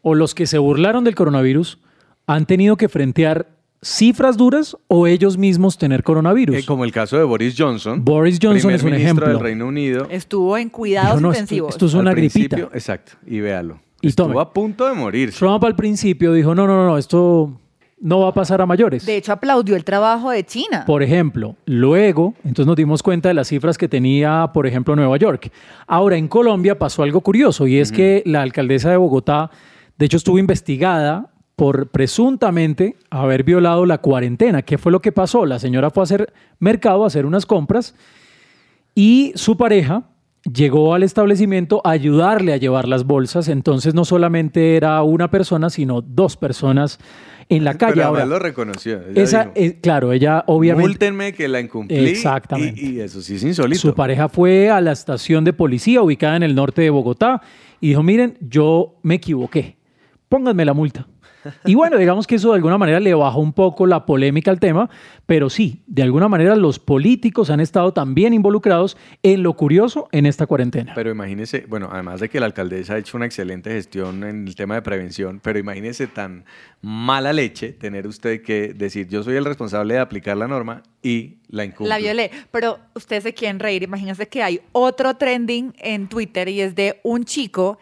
o los que se burlaron del coronavirus han tenido que frentear cifras duras o ellos mismos tener coronavirus. Eh, como el caso de Boris Johnson. Boris Johnson es un ministro ejemplo. del Reino Unido. Estuvo en cuidados "No, esto- intensivos. esto es Al una gripita. Exacto, y véalo. Y Estuvo tome. a punto de morir. Trump al principio dijo, no, no, no, no, esto no va a pasar a mayores. De hecho, aplaudió el trabajo de China. Por ejemplo, luego, entonces nos dimos cuenta de las cifras que tenía, por ejemplo, Nueva York. Ahora, en Colombia pasó algo curioso y es que la alcaldesa de Bogotá, de hecho, estuvo investigada por presuntamente haber violado la cuarentena. ¿Qué fue lo que pasó? La señora fue a hacer mercado, a hacer unas compras y su pareja llegó al establecimiento a ayudarle a llevar las bolsas. Entonces, no solamente era una persona, sino dos personas en la calle. Pero Ahora, lo reconoció. Ella esa, dijo, eh, claro, ella obviamente... Múltenme que la incumplí. Exactamente. Y, y eso sí es insólito. Su pareja fue a la estación de policía ubicada en el norte de Bogotá y dijo, miren, yo me equivoqué, pónganme la multa. Y bueno, digamos que eso de alguna manera le bajó un poco la polémica al tema, pero sí, de alguna manera los políticos han estado también involucrados en lo curioso en esta cuarentena. Pero imagínese, bueno, además de que la alcaldesa ha hecho una excelente gestión en el tema de prevención, pero imagínese tan mala leche tener usted que decir yo soy el responsable de aplicar la norma y la incumplo. La violé. Pero ustedes se quieren reír. Imagínense que hay otro trending en Twitter y es de un chico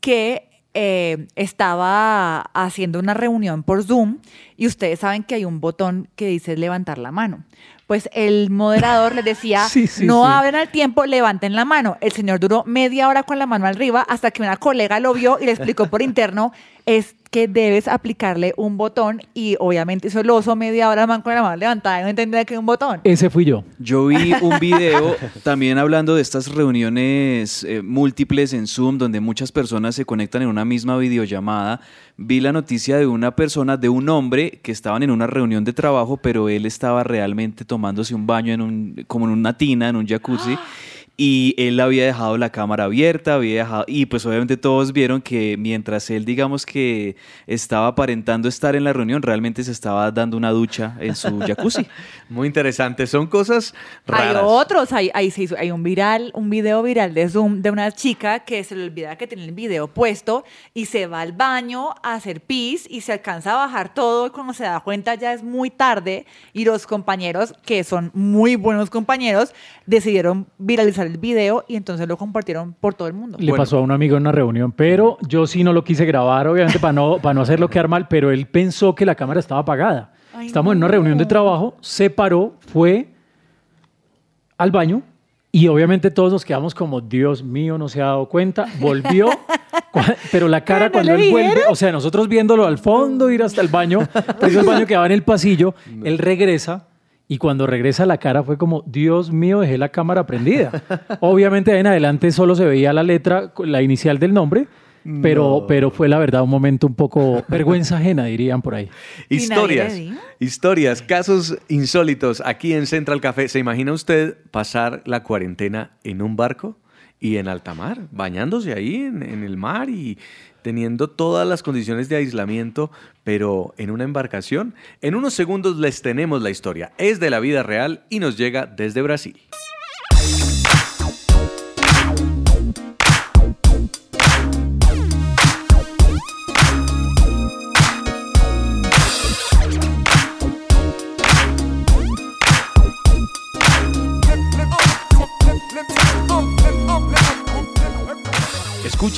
que eh, estaba haciendo una reunión por Zoom y ustedes saben que hay un botón que dice levantar la mano. Pues el moderador les decía, Sí, sí, no sí. abren al tiempo, levanten la mano. El señor duró media hora con la mano arriba hasta que una colega lo vio y le explicó por interno, es que debes aplicarle un botón y obviamente hizo el oso media hora man con la mano levantada y no entendía que un botón. Ese fui yo. Yo vi un video también hablando de estas reuniones eh, múltiples en Zoom donde muchas personas se conectan en una misma videollamada. Vi la noticia de una persona, de un hombre que estaban en una reunión de trabajo, pero él estaba realmente tomándose un baño en un, como en una tina, en un jacuzzi. Y él había dejado la cámara abierta, había dejado, y pues obviamente todos vieron que mientras él, digamos que estaba aparentando estar en la reunión, realmente se estaba dando una ducha en su jacuzzi. Muy interesante, son cosas raras. Hay otros, hay, hay, se hizo- hay un viral, un video viral de Zoom de una chica que se le olvida que tiene el video puesto y se va al baño a hacer pis y se alcanza a bajar todo y cuando se da cuenta ya es muy tarde y los compañeros, que son muy buenos compañeros, decidieron viralizar el video y entonces lo compartieron por todo el mundo. Le pasó a un amigo en una reunión, pero yo sí no lo quise grabar, obviamente, para no, para no hacerlo quedar mal, pero él pensó que la cámara estaba apagada. Ay, Estamos en una no. reunión de trabajo, se paró, fue al baño y obviamente todos nos quedamos como, Dios mío, no se ha dado cuenta, volvió, pero la cara ¿no cuando él vuelve, o sea, nosotros viéndolo al fondo, ir hasta el baño, pues el baño quedaba en el pasillo, él regresa. Y cuando regresa la cara fue como, Dios mío, dejé la cámara prendida. Obviamente de en adelante solo se veía la letra, la inicial del nombre, pero, pero fue la verdad un momento un poco vergüenza ajena, dirían por ahí. ¿Y nadie Historias, historias, casos insólitos aquí en Central Café. ¿Se imagina usted pasar la cuarentena en un barco y en alta mar, bañándose ahí en, en el mar y teniendo todas las condiciones de aislamiento, pero en una embarcación? En unos segundos les tenemos la historia. Es de la vida real y nos llega desde Brasil.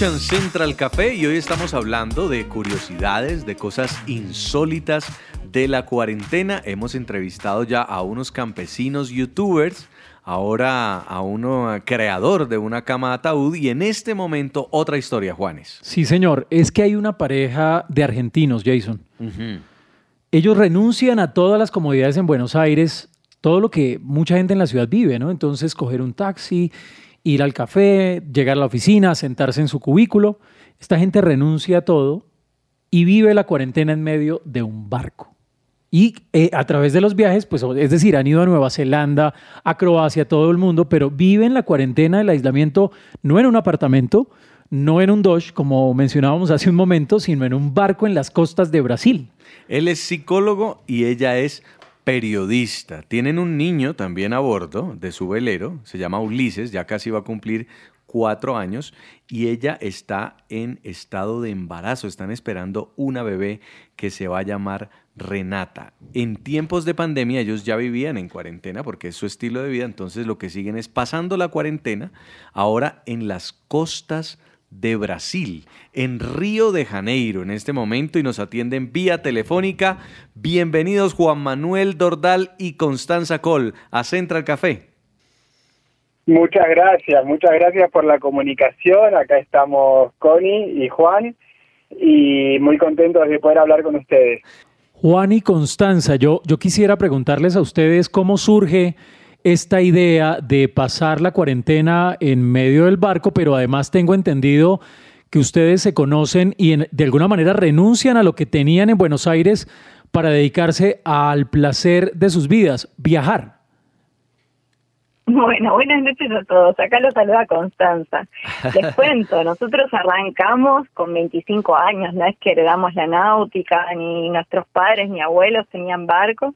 Escuchan Central Café y hoy estamos hablando de curiosidades, de cosas insólitas de la cuarentena. Hemos entrevistado ya a unos campesinos youtubers, ahora a uno creador de una cama de ataúd y en este momento otra historia, Juanes. Sí, señor, es que hay una pareja de argentinos, Jason. Ellos renuncian a todas las comodidades en Buenos Aires, todo lo que mucha gente en la ciudad vive, ¿no? Entonces, coger un taxi, ir al café, llegar a la oficina, sentarse en su cubículo. Esta gente renuncia a todo y vive la cuarentena en medio de un barco. Y eh, a través de los viajes, pues es decir, han ido a Nueva Zelanda, a Croacia, a todo el mundo, pero viven la cuarentena, el aislamiento, no en un apartamento, no en un Dodge, como mencionábamos hace un momento, sino en un barco en las costas de Brasil. Él es psicólogo y ella es periodista. Tienen un niño también a bordo de su velero, se llama Ulises, ya casi va a cumplir cuatro años y ella está en estado de embarazo. Están esperando una bebé que se va a llamar Renata. En tiempos de pandemia ellos ya vivían en cuarentena porque es su estilo de vida, entonces lo que siguen es pasando la cuarentena ahora en las costas de Brasil, en Río de Janeiro en este momento y nos atienden vía telefónica. Bienvenidos Juan Manuel Dordal y Constanza Col a Central Café. Muchas gracias, muchas gracias por la comunicación. Acá estamos Connie y Juan y muy contentos de poder hablar con ustedes. Juan y Constanza, yo, yo quisiera preguntarles a ustedes cómo surge esta idea de pasar la cuarentena en medio del barco, pero además tengo entendido que ustedes se conocen y de alguna manera renuncian a lo que tenían en Buenos Aires para dedicarse al placer de sus vidas, viajar. Bueno, buenas noches a todos. Acá lo saluda Constanza. Les cuento, nosotros arrancamos con 25 años, no es que heredamos la náutica, ni nuestros padres ni abuelos tenían barco.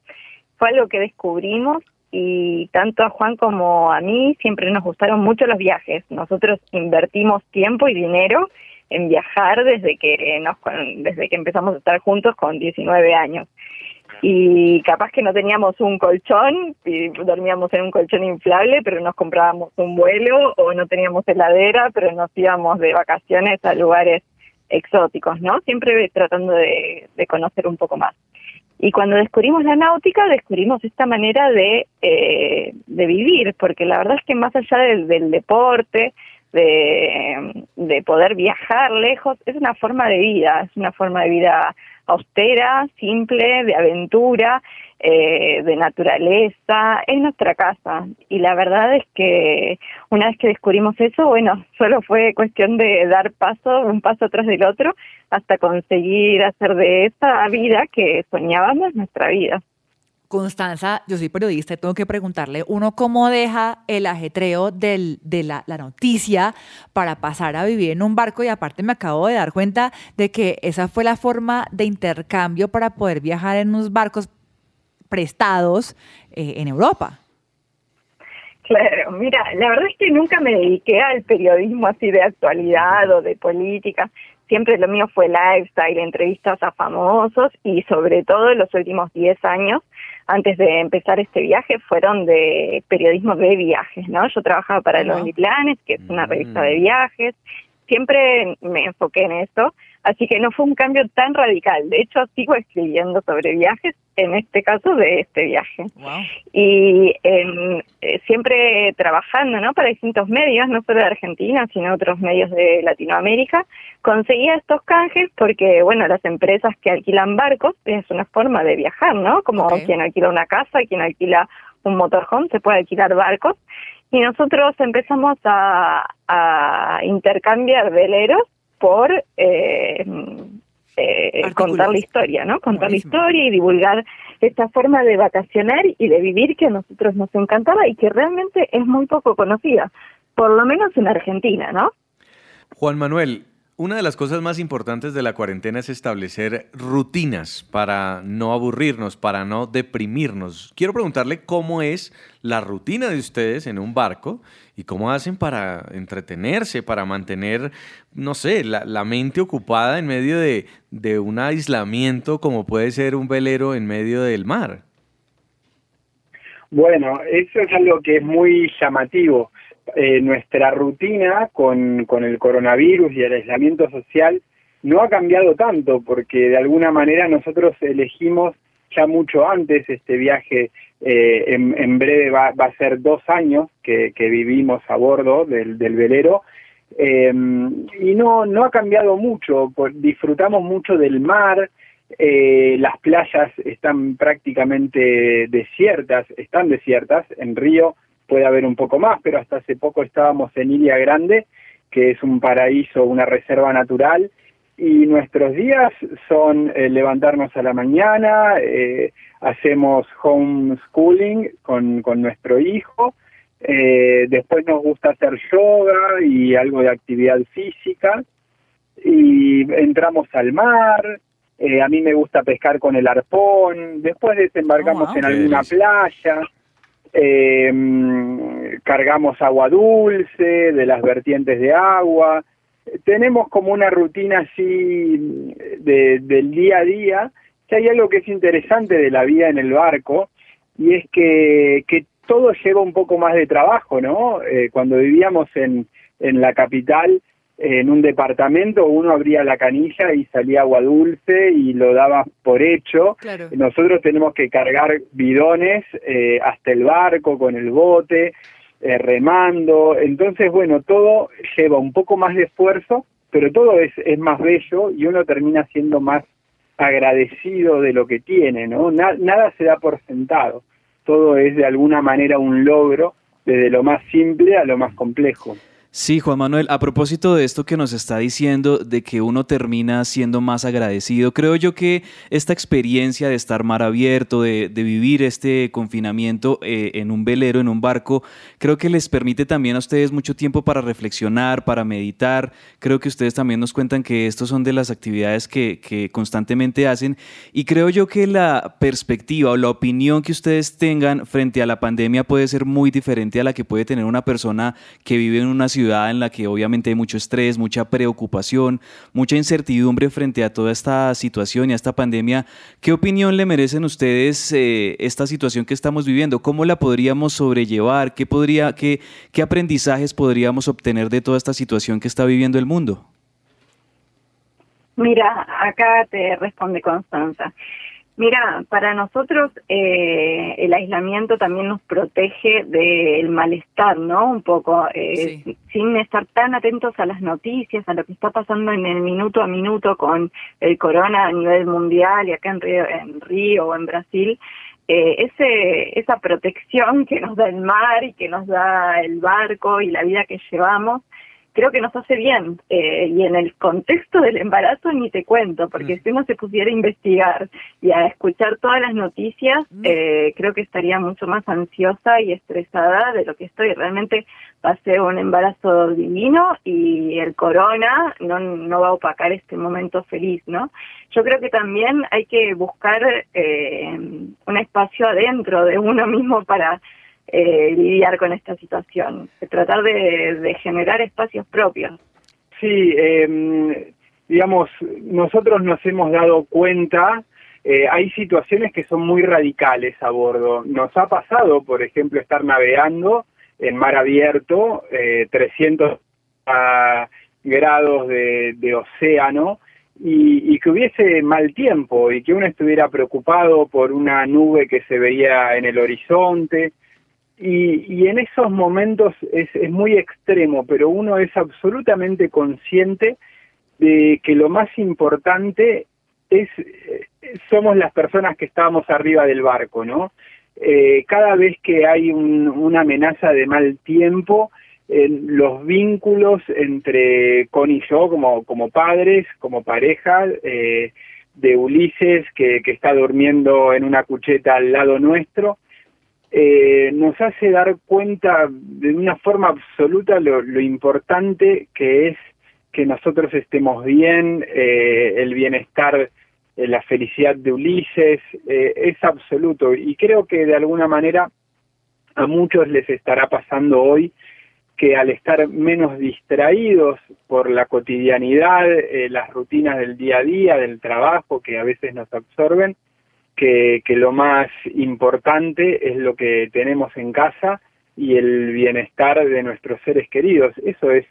Fue algo que descubrimos y tanto a Juan como a mí siempre nos gustaron mucho los viajes. Nosotros invertimos tiempo y dinero en viajar desde que nos desde que empezamos a estar juntos con 19 años y capaz que no teníamos un colchón y dormíamos en un colchón inflable, pero nos comprábamos un vuelo o no teníamos heladera, pero nos íbamos de vacaciones a lugares exóticos, ¿no? Siempre tratando de, conocer un poco más. Y cuando descubrimos la náutica, descubrimos esta manera de, eh, de vivir, porque la verdad es que más allá del, del deporte, de, de poder viajar lejos, es una forma de vida, es una forma de vida austera, simple, de aventura, eh, de naturaleza, es nuestra casa. Y la verdad es que una vez que descubrimos eso, bueno, solo fue cuestión de dar paso, un paso atrás del otro, hasta conseguir hacer de esa vida que soñábamos nuestra vida. Constanza, yo soy periodista y tengo que preguntarle, uno cómo deja el ajetreo del, de la, noticia para pasar a vivir en un barco y aparte me acabo de dar cuenta de que esa fue la forma de intercambio para poder viajar en unos barcos prestados eh, en Europa. Claro, mira, la verdad es que nunca me dediqué al periodismo así de actualidad o de política. Siempre lo mío fue lifestyle, entrevistas a famosos y sobre todo en los últimos 10 años antes de empezar este viaje fueron de periodismo de viajes, ¿no? Yo trabajaba para Lonely Planet, que es una revista de mm. viajes, siempre me enfoqué en eso, así que no fue un cambio tan radical. De hecho, sigo escribiendo sobre viajes, en este caso de este viaje. Y eh, siempre trabajando ¿no? para distintos medios, no solo de Argentina, sino otros medios de Latinoamérica, conseguía estos canjes porque, bueno, las empresas que alquilan barcos es una forma de viajar, ¿no? Como quien alquila una casa, quien alquila un motorhome, se puede alquilar barcos y nosotros empezamos a, intercambiar veleros por eh, eh, contar la historia, ¿no? Contar la historia y divulgar esta forma de vacacionar y de vivir que a nosotros nos encantaba y que realmente es muy poco conocida, por lo menos en Argentina, ¿no? Juan Manuel, una de las cosas más importantes de la cuarentena es establecer rutinas para no aburrirnos, para no deprimirnos. Quiero preguntarle cómo es la rutina de ustedes en un barco y cómo hacen para entretenerse, para mantener, no sé, la, mente ocupada en medio de, de un aislamiento como puede ser un velero en medio del mar. Bueno, eso es algo que es muy llamativo eh, nuestra rutina con, con el coronavirus y el aislamiento social no ha cambiado tanto porque de alguna manera nosotros elegimos ya mucho antes este viaje, eh, en, breve va, va, a ser dos años que, que vivimos a bordo del, del velero. Eh, y no, no ha cambiado mucho, disfrutamos mucho del mar, eh, las playas están prácticamente desiertas, están desiertas, en Río puede haber un poco más, pero hasta hace poco estábamos en Ilia Grande, que es un paraíso, una reserva natural, y nuestros días son eh, levantarnos a la mañana, eh, hacemos homeschooling con, con nuestro hijo, eh, después nos gusta hacer yoga y algo de actividad física, y entramos al mar, a mí me gusta pescar con el arpón, después desembarcamos oh, en alguna playa, eh, cargamos agua dulce de las vertientes de agua, tenemos como una rutina así de, del día a día, que hay algo que es interesante de la vida en el barco, y es que, que todo lleva un poco más de trabajo, ¿no? Eh, cuando vivíamos en, en la capital, en un departamento, uno abría la canilla y salía agua dulce y lo daba por hecho. Nosotros tenemos que cargar bidones eh, hasta el barco con el bote, eh, remando. Entonces, bueno, todo lleva un poco más de esfuerzo, pero todo es, es más bello y uno termina siendo más agradecido de lo que tiene, ¿no? nada se da por sentado. Todo es de alguna manera un logro, desde lo más simple a lo más complejo. Sí, Juan Manuel, a propósito de esto que nos está diciendo, de que uno termina siendo más agradecido, creo yo que esta experiencia de estar mar abierto, de, vivir este confinamiento eh, en un velero, en un barco, creo que les permite también a ustedes mucho tiempo para reflexionar, para meditar. Creo que ustedes también nos cuentan que estos son de las actividades que, que constantemente hacen y creo yo que la perspectiva o la opinión que ustedes tengan frente a la pandemia puede ser muy diferente a la que puede tener una persona que vive en una ciudad en la que obviamente hay mucho estrés, mucha preocupación, mucha incertidumbre frente a toda esta situación y a esta pandemia. ¿Qué opinión le merecen ustedes eh, esta situación que estamos viviendo? ¿Cómo la podríamos sobrellevar? ¿Qué, podría, qué, ¿Qué aprendizajes podríamos obtener de toda esta situación que está viviendo el mundo? Mira, acá te responde Constanza. Mira, para nosotros eh, el aislamiento también nos protege del malestar, ¿no? Un poco, eh, sin estar tan atentos a las noticias, a lo que está pasando en el minuto a minuto con el corona a nivel mundial y acá en Río, en Río o en Brasil. Eh, ese, esa protección que nos da el mar y que nos da el barco y la vida que llevamos, creo que nos hace bien. Eh, y en el contexto del embarazo ni te cuento, porque mm. si uno se pusiera a investigar y a escuchar todas las noticias, mm. eh, creo que estaría mucho más ansiosa y estresada de lo que estoy. Realmente pasé un embarazo divino y el corona no, no va a opacar este momento feliz, ¿no? Yo creo que también hay que buscar eh, un espacio adentro de uno mismo para eh, lidiar con esta situación, tratar de, generar espacios propios. Sí, em, digamos, nosotros nos hemos dado cuenta, eh, hay situaciones que son muy radicales a bordo. Nos ha pasado, por ejemplo, estar navegando en mar abierto, eh, 300 grados de, océano, y, que hubiese mal tiempo y que uno estuviera preocupado por una nube que se veía en el horizonte y, en esos momentos es, es muy extremo, pero uno es absolutamente consciente de que lo más importante es eh, somos las personas que estamos arriba del barco, ¿no? Eh, cada vez que hay una amenaza de mal tiempo, los vínculos entre Con y yo como, como padres, como pareja, eh, de Ulises que, que está durmiendo en una cucheta al lado nuestro, eh, nos hace dar cuenta de una forma absoluta lo, importante que es que nosotros estemos bien, eh, el bienestar, eh, la felicidad de Ulises, es absoluto. Y creo que de alguna manera a muchos les estará pasando hoy que al estar menos distraídos por la cotidianidad, las rutinas del día a día, del trabajo que a veces nos absorben, que, lo más importante es lo que tenemos en casa y el bienestar de nuestros seres queridos. Eso es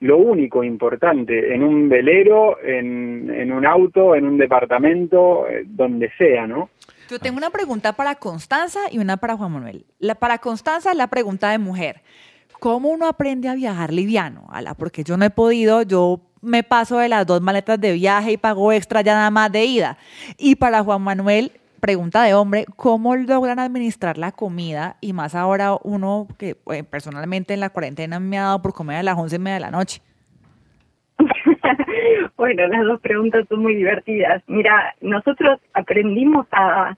lo único importante en un velero, en, en un auto, en un departamento, eh, donde sea, ¿no? Yo tengo una pregunta para Constanza y una para Juan Manuel. La, para Constanza es la pregunta de mujer. ¿Cómo uno aprende a viajar liviano? Ala, porque yo no he podido, yo me paso de las dos maletas de viaje y pago extra ya nada más de ida. Y para Juan Manuel, pregunta de hombre, ¿cómo logran administrar la comida? Y más ahora uno que eh, personalmente en la cuarentena me ha dado por comer a las once y media de la noche. bueno, las dos preguntas son muy divertidas. Mira, nosotros aprendimos a,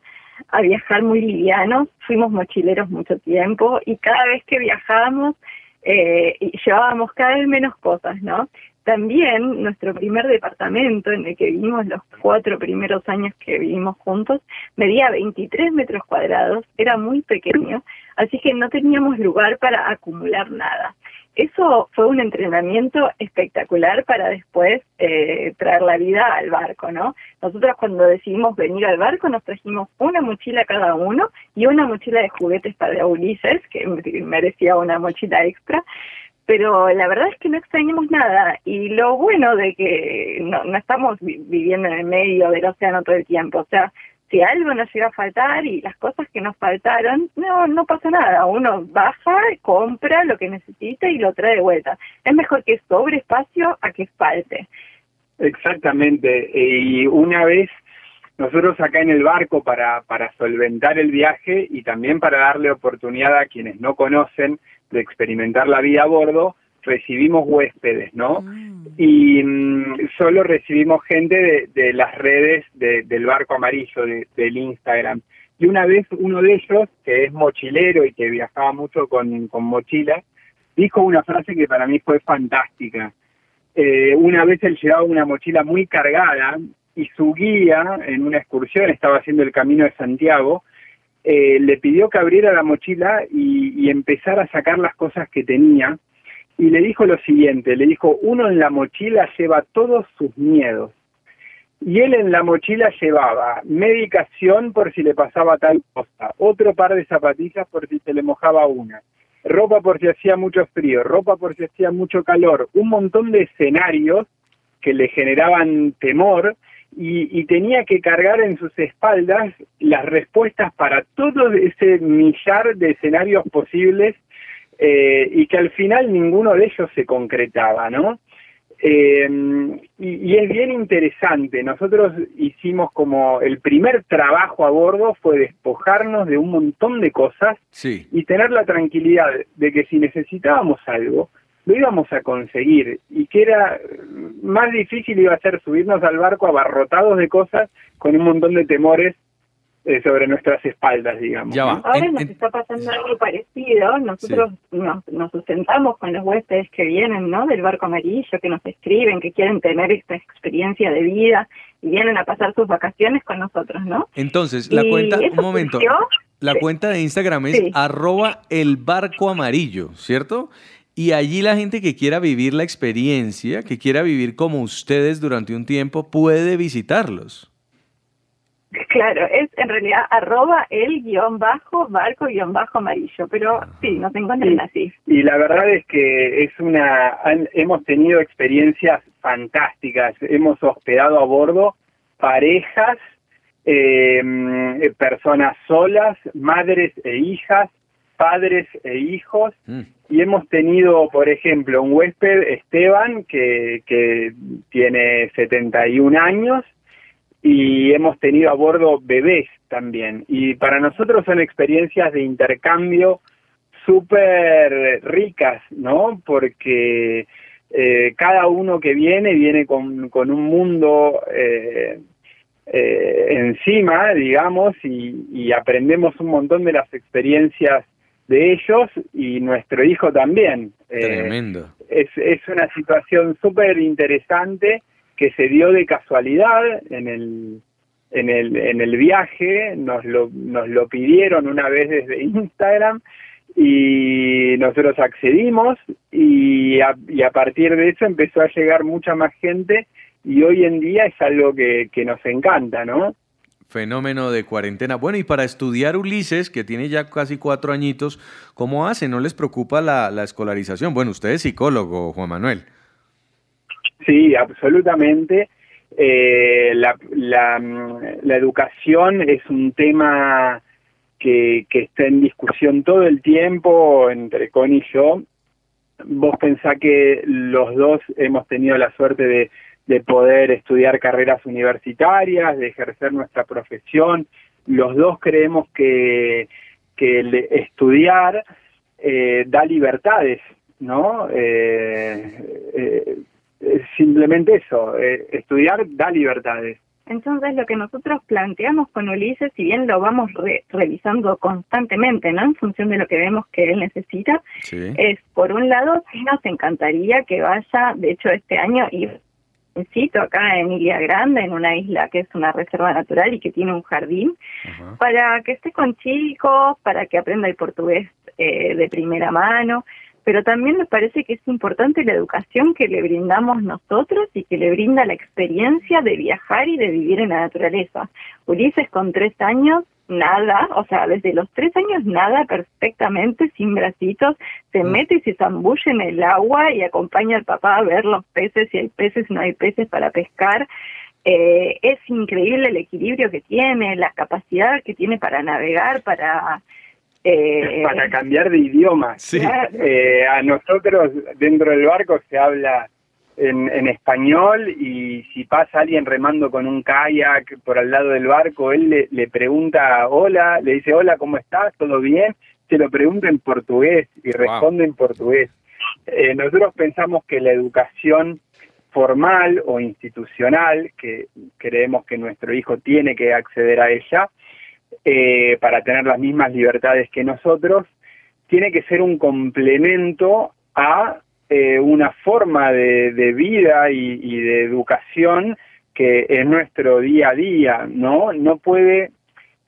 viajar muy livianos, fuimos mochileros mucho tiempo y cada vez que viajábamos eh, llevábamos cada vez menos cosas, ¿no? También nuestro primer departamento en el que vivimos los cuatro primeros años que vivimos juntos medía 23 metros cuadrados, era muy pequeño, así que no teníamos lugar para acumular nada. Eso fue un entrenamiento espectacular para después eh, traer la vida al barco, ¿no? Nosotros cuando decidimos venir al barco nos trajimos una mochila cada uno y una mochila de juguetes para Ulises, que merecía una mochila extra, pero la verdad es que no extrañamos nada y lo bueno de que no, no estamos viviendo en el medio del océano todo el tiempo, o sea, si algo nos llega a faltar y las cosas que nos faltaron, no, no pasa nada. Uno baja, compra lo que necesita y lo trae de vuelta. Es mejor que sobre espacio a que falte. Exactamente. Y una vez nosotros acá en el barco para, para solventar el viaje y también para darle oportunidad a quienes no conocen de experimentar la vida a bordo, recibimos huéspedes, ¿no? Mm. Y mm, solo recibimos gente de, las redes del barco amarillo, del Instagram. Y una vez uno de ellos, que es mochilero y que viajaba mucho con, con mochila, dijo una frase que para mí fue fantástica. Eh, una vez él llevaba una mochila muy cargada y su guía en una excursión, estaba haciendo el camino de Santiago, eh, le pidió que abriera la mochila y, y empezara a sacar las cosas que tenía y le dijo lo siguiente, le dijo, uno en la mochila lleva todos sus miedos. Y él en la mochila llevaba medicación por si le pasaba tal cosa, otro par de zapatillas por si se le mojaba una, ropa por si hacía mucho frío, ropa por si hacía mucho calor, un montón de escenarios que le generaban temor y, y, tenía que cargar en sus espaldas las respuestas para todo ese millar de escenarios posibles eh, y que al final ninguno de ellos se concretaba, ¿no? Eh, y, es bien interesante, nosotros hicimos como el primer trabajo a bordo fue despojarnos de un montón de cosas y tener la tranquilidad de que si necesitábamos algo, lo íbamos a conseguir y que era más difícil iba a ser subirnos al barco abarrotados de cosas con un montón de temores eh, sobre nuestras espaldas, digamos. Ahora nos está pasando algo parecido. Nosotros nos, sustentamos con los huéspedes que vienen, ¿no? Del barco amarillo, que nos escriben, que quieren tener esta experiencia de vida y vienen a pasar sus vacaciones con nosotros, ¿no? Entonces, la cuenta, un momento. la cuenta de Instagram es arroba el barco amarillo, ¿cierto? Y allí la gente que quiera vivir la experiencia, que quiera vivir como ustedes durante un tiempo, puede visitarlos. Claro, es en realidad arroba el guion bajo barco guion bajo amarillo, pero sí, nos encuentran así. Y la verdad es que es una, hemos tenido experiencias fantásticas, hemos hospedado a bordo parejas, em, personas solas, madres e hijas, padres e hijos, mm. y hemos tenido, por ejemplo, un huésped, Esteban, que, que tiene 71 años, y hemos tenido a bordo bebés también. Y para nosotros son experiencias de intercambio súper ricas, ¿no? Porque eh, cada uno que viene viene con, con un mundo eh, eh, encima, digamos, y, y aprendemos un montón de las experiencias de ellos y nuestro hijo también. Tremendo. Es, es una situación súper interesante que se dio de casualidad en el, en el, en el viaje, nos lo, nos lo pidieron una vez desde Instagram y nosotros accedimos y a, y a partir de eso empezó a llegar mucha más gente y hoy en día es algo que, que nos encanta, ¿no? Fenómeno de cuarentena. Bueno, y para estudiar Ulises, que tiene ya casi cuatro añitos, ¿cómo hace? ¿No les preocupa la, la escolarización? Bueno, usted es psicólogo, Juan Manuel. Sí, absolutamente. Eh, la, la, la, educación es un tema que, que está en discusión todo el tiempo entre Con y yo. Vos pensás que los dos hemos tenido la suerte de, de poder estudiar carreras universitarias, de ejercer nuestra profesión. Los dos creemos que, que el estudiar eh, da libertades, ¿no? Eh, eh, simplemente eso, eh, estudiar da libertades. Entonces lo que nosotros planteamos con Ulises, si bien lo vamos revisando constantemente, ¿no? En función de lo que vemos que él necesita, es por un lado sí nos encantaría que vaya, de hecho este año y jardincito acá en Ilia Grande, en una isla que es una reserva natural y que tiene un jardín, para que esté con chicos, para que aprenda el portugués eh, de primera mano, pero también me parece que es importante la educación que le brindamos nosotros y que le brinda la experiencia de viajar y de vivir en la naturaleza. Ulises con tres años, nada, o sea, desde los tres años nada perfectamente, sin bracitos, se mete y se zambulle en el agua y acompaña al papá a ver los peces, si hay peces, si no hay peces para pescar. Eh, es increíble el equilibrio que tiene, la capacidad que tiene para navegar, para eh, para cambiar de idioma. Sí. Eh, a nosotros dentro del barco se habla en, en, español y si pasa alguien remando con un kayak por al lado del barco, él le, le pregunta hola, le dice hola, ¿cómo estás? ¿Todo bien? Se lo pregunta en portugués y responde en portugués. Eh, nosotros pensamos que la educación formal o institucional, que creemos que nuestro hijo tiene que acceder a ella, eh, para tener las mismas libertades que nosotros, tiene que ser un complemento a eh, una forma de, de vida y, y, de educación que es nuestro día a día, ¿no? No puede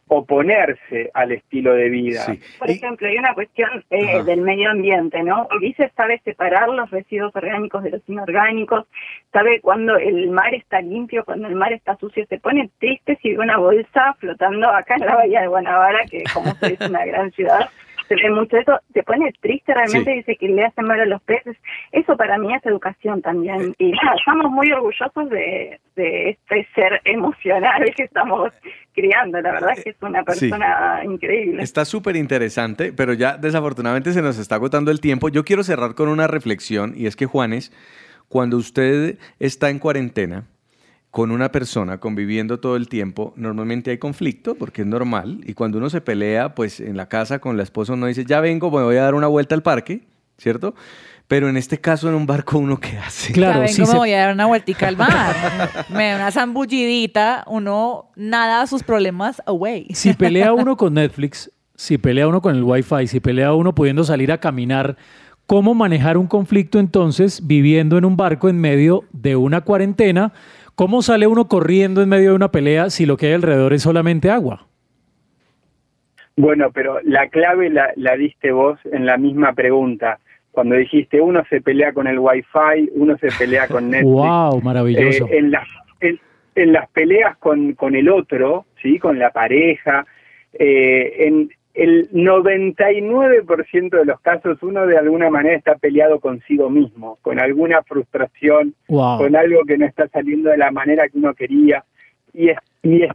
oponerse al estilo de vida. Sí. Por ejemplo, hay una cuestión eh, del medio ambiente, ¿no? Ulises sabe separar los residuos orgánicos de los inorgánicos, sabe cuando el mar está limpio, cuando el mar está sucio, se pone triste si ve una bolsa flotando acá en la bahía de Guanabara, que como es una gran ciudad, se ve mucho eso, se pone triste realmente, sí. dice que le hacen mal a los peces. Eso para mí es educación también. Y nada, estamos muy orgullosos de, de este ser emocional que estamos criando. La verdad es que es una persona sí. increíble. Está súper interesante, pero ya desafortunadamente se nos está agotando el tiempo. Yo quiero cerrar con una reflexión y es que Juanes, cuando usted está en cuarentena, con una persona conviviendo todo el tiempo, normalmente hay conflicto porque es normal. Y cuando uno se pelea, pues en la casa con la esposa uno dice, ya vengo, me voy a dar una vuelta al parque, ¿cierto? Pero en este caso, en un barco, ¿uno qué hace? Claro, ya vengo, sí me se... voy a dar una vueltica al mar. me da una zambullidita, uno nada sus problemas away. Si pelea uno con Netflix, si pelea uno con el Wi-Fi, si pelea uno pudiendo salir a caminar, ¿cómo manejar un conflicto entonces viviendo en un barco en medio de una cuarentena? ¿Cómo sale uno corriendo en medio de una pelea si lo que hay alrededor es solamente agua? Bueno, pero la clave la, la diste vos en la misma pregunta. Cuando dijiste uno se pelea con el Wi-Fi, uno se pelea con Netflix. ¡Wow! Maravilloso. Eh, en, las, en, en, las peleas con, con el otro, ¿sí? con la pareja, eh, en, el 99% de los casos uno de alguna manera está peleado consigo mismo, con alguna frustración, wow. con algo que no está saliendo de la manera que uno quería. Y es, y es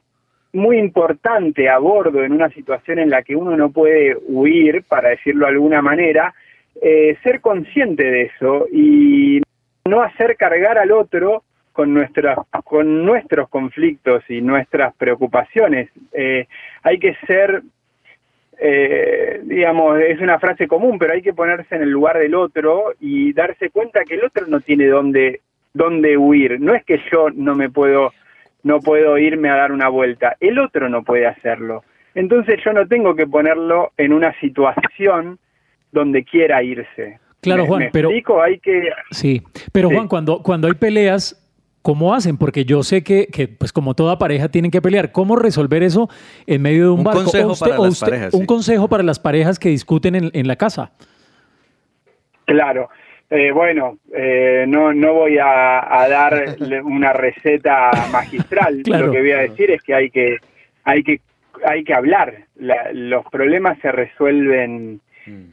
muy importante a bordo en una situación en la que uno no puede huir, para decirlo de alguna manera, eh, ser consciente de eso y no hacer cargar al otro con, nuestra, con nuestros conflictos y nuestras preocupaciones. Eh, hay que ser eh, digamos, es una frase común, pero hay que ponerse en el lugar del otro y darse cuenta que el otro no tiene dónde, dónde huir. No es que yo no me puedo, no puedo irme a dar una vuelta, el otro no puede hacerlo. Entonces yo no tengo que ponerlo en una situación donde quiera irse. Claro, ¿Me, Juan, me pero explico? hay que sí, pero Sí. Juan, cuando cuando hay peleas ¿Cómo hacen? Porque yo sé que, que, pues como toda pareja tienen que pelear. ¿Cómo resolver eso en medio de un, Un barco? consejo para las parejas, Un sí. consejo para las parejas que discuten en, en la casa. Claro. Eh, bueno, eh, no, no voy a, a dar una receta magistral. Claro. Lo que voy a decir es que hay que, hay que, hay que hablar. La- los problemas se resuelven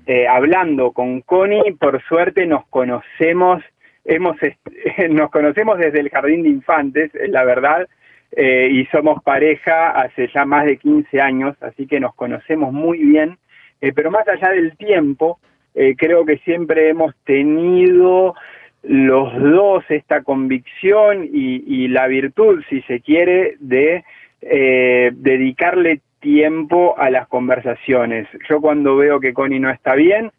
eh, hablando. Con Connie, por suerte, nos conocemos, hemos, nos conocemos desde el jardín de infantes, es la verdad, eh, y somos pareja hace ya más de 15 años, así que nos conocemos muy bien. Eh, pero más allá del tiempo, eh, creo que siempre hemos tenido los dos esta convicción y, y la virtud, si se quiere, de eh, dedicarle tiempo a las conversaciones. Yo cuando veo que Connie no está bien,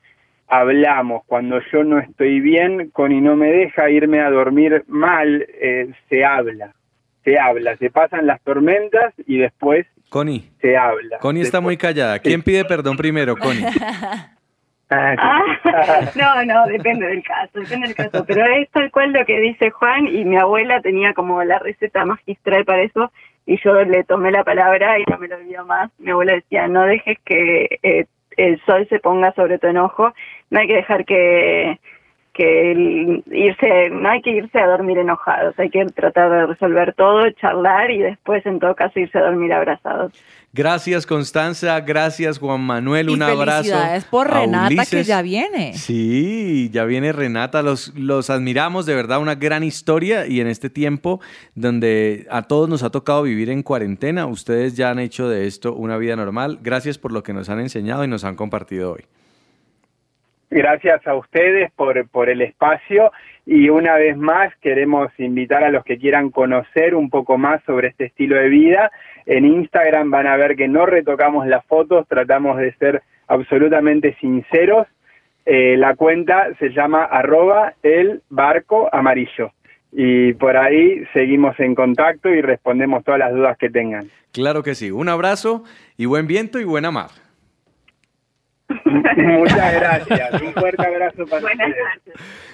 hablamos. Cuando yo no estoy bien, Connie no me deja irme a dormir mal, eh, se habla. Se habla, se pasan las tormentas y después Connie, se habla. Connie está muy callada. ¿Quién pide perdón primero, Connie? Ah, no, no, depende del caso, depende del caso. Pero es tal cual lo que dice Juan y mi abuela tenía como la receta magistral para eso y yo le tomé la palabra y no me lo olvido más. Mi abuela decía, no dejes que eh, el sol se ponga sobre tu enojo, no hay que dejar que que irse, no hay que irse a dormir enojados, hay que tratar de resolver todo, charlar y después en todo caso irse a dormir abrazados. Gracias Constanza, gracias Juan Manuel, un abrazo. Felicidades por Renata que ya viene. Sí, ya viene Renata, los, los admiramos, de verdad, una gran historia y en este tiempo donde a todos nos ha tocado vivir en cuarentena, ustedes ya han hecho de esto una vida normal. Gracias por lo que nos han enseñado y nos han compartido hoy. Gracias a ustedes por, por el espacio y una vez más queremos invitar a los que quieran conocer un poco más sobre este estilo de vida. En Instagram van a ver que no retocamos las fotos, tratamos de ser absolutamente sinceros. Eh, la cuenta se llama arroba el barco amarillo y por ahí seguimos en contacto y respondemos todas las dudas que tengan. Claro que sí. Un abrazo y buen viento y buena mar. Muchas gracias. Un fuerte abrazo para Buenas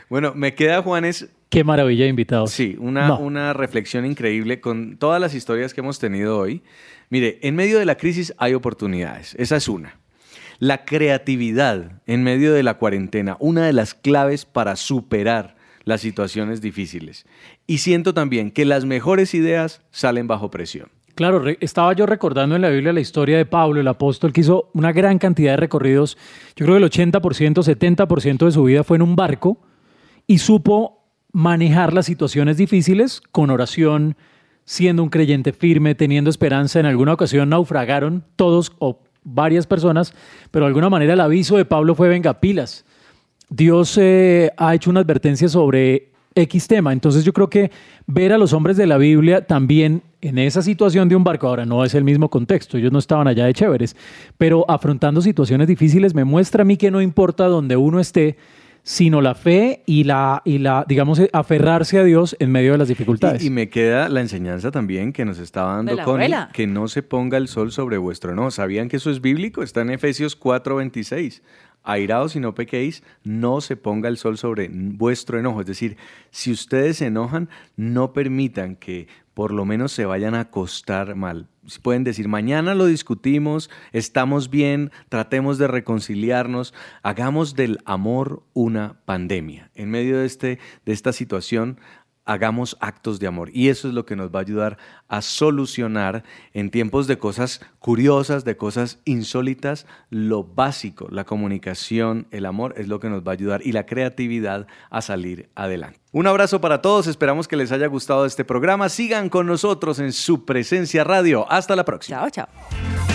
Bueno, me queda, Juanes. Qué maravilla de invitados. Sí, una, una reflexión increíble con todas las historias que hemos tenido hoy. Mire, en medio de la crisis hay oportunidades. Esa es una. La creatividad en medio de la cuarentena, una de las claves para superar las situaciones difíciles. Y siento también que las mejores ideas salen bajo presión. Claro, estaba yo recordando en la Biblia la historia de Pablo, el apóstol, que hizo una gran cantidad de recorridos. Yo creo que el 80%, 70% de su vida fue en un barco y supo manejar las situaciones difíciles con oración, siendo un creyente firme, teniendo esperanza. En alguna ocasión naufragaron todos o varias personas, pero de alguna manera el aviso de Pablo fue venga pilas. Dios eh, ha hecho una advertencia sobre X tema. Entonces yo creo que ver a los hombres de la Biblia también en esa situación de un barco, ahora no es el mismo contexto, ellos no estaban allá de chéveres, pero afrontando situaciones difíciles me muestra a mí que no importa donde uno esté, sino la fe y la, y la digamos, aferrarse a Dios en medio de las dificultades. Y, me queda la enseñanza también que nos estaba dando con que no se ponga el sol sobre vuestro no. ¿Sabían que eso es bíblico? Está en Efesios 4:26 airados y no pequéis, no se ponga el sol sobre vuestro enojo. Es decir, si ustedes se enojan, no permitan que por lo menos se vayan a acostar mal. Pueden decir, mañana lo discutimos, estamos bien, tratemos de reconciliarnos, hagamos del amor una pandemia. En medio de, este, de esta situación, hagamos actos de amor. Y eso es lo que nos va a ayudar a solucionar en tiempos de cosas curiosas, de cosas insólitas, lo básico, la comunicación, el amor es lo que nos va a ayudar y la creatividad a salir adelante. Un abrazo para todos, esperamos que les haya gustado este programa. Sigan con nosotros en su presencia radio. Hasta la próxima. Chao, chao.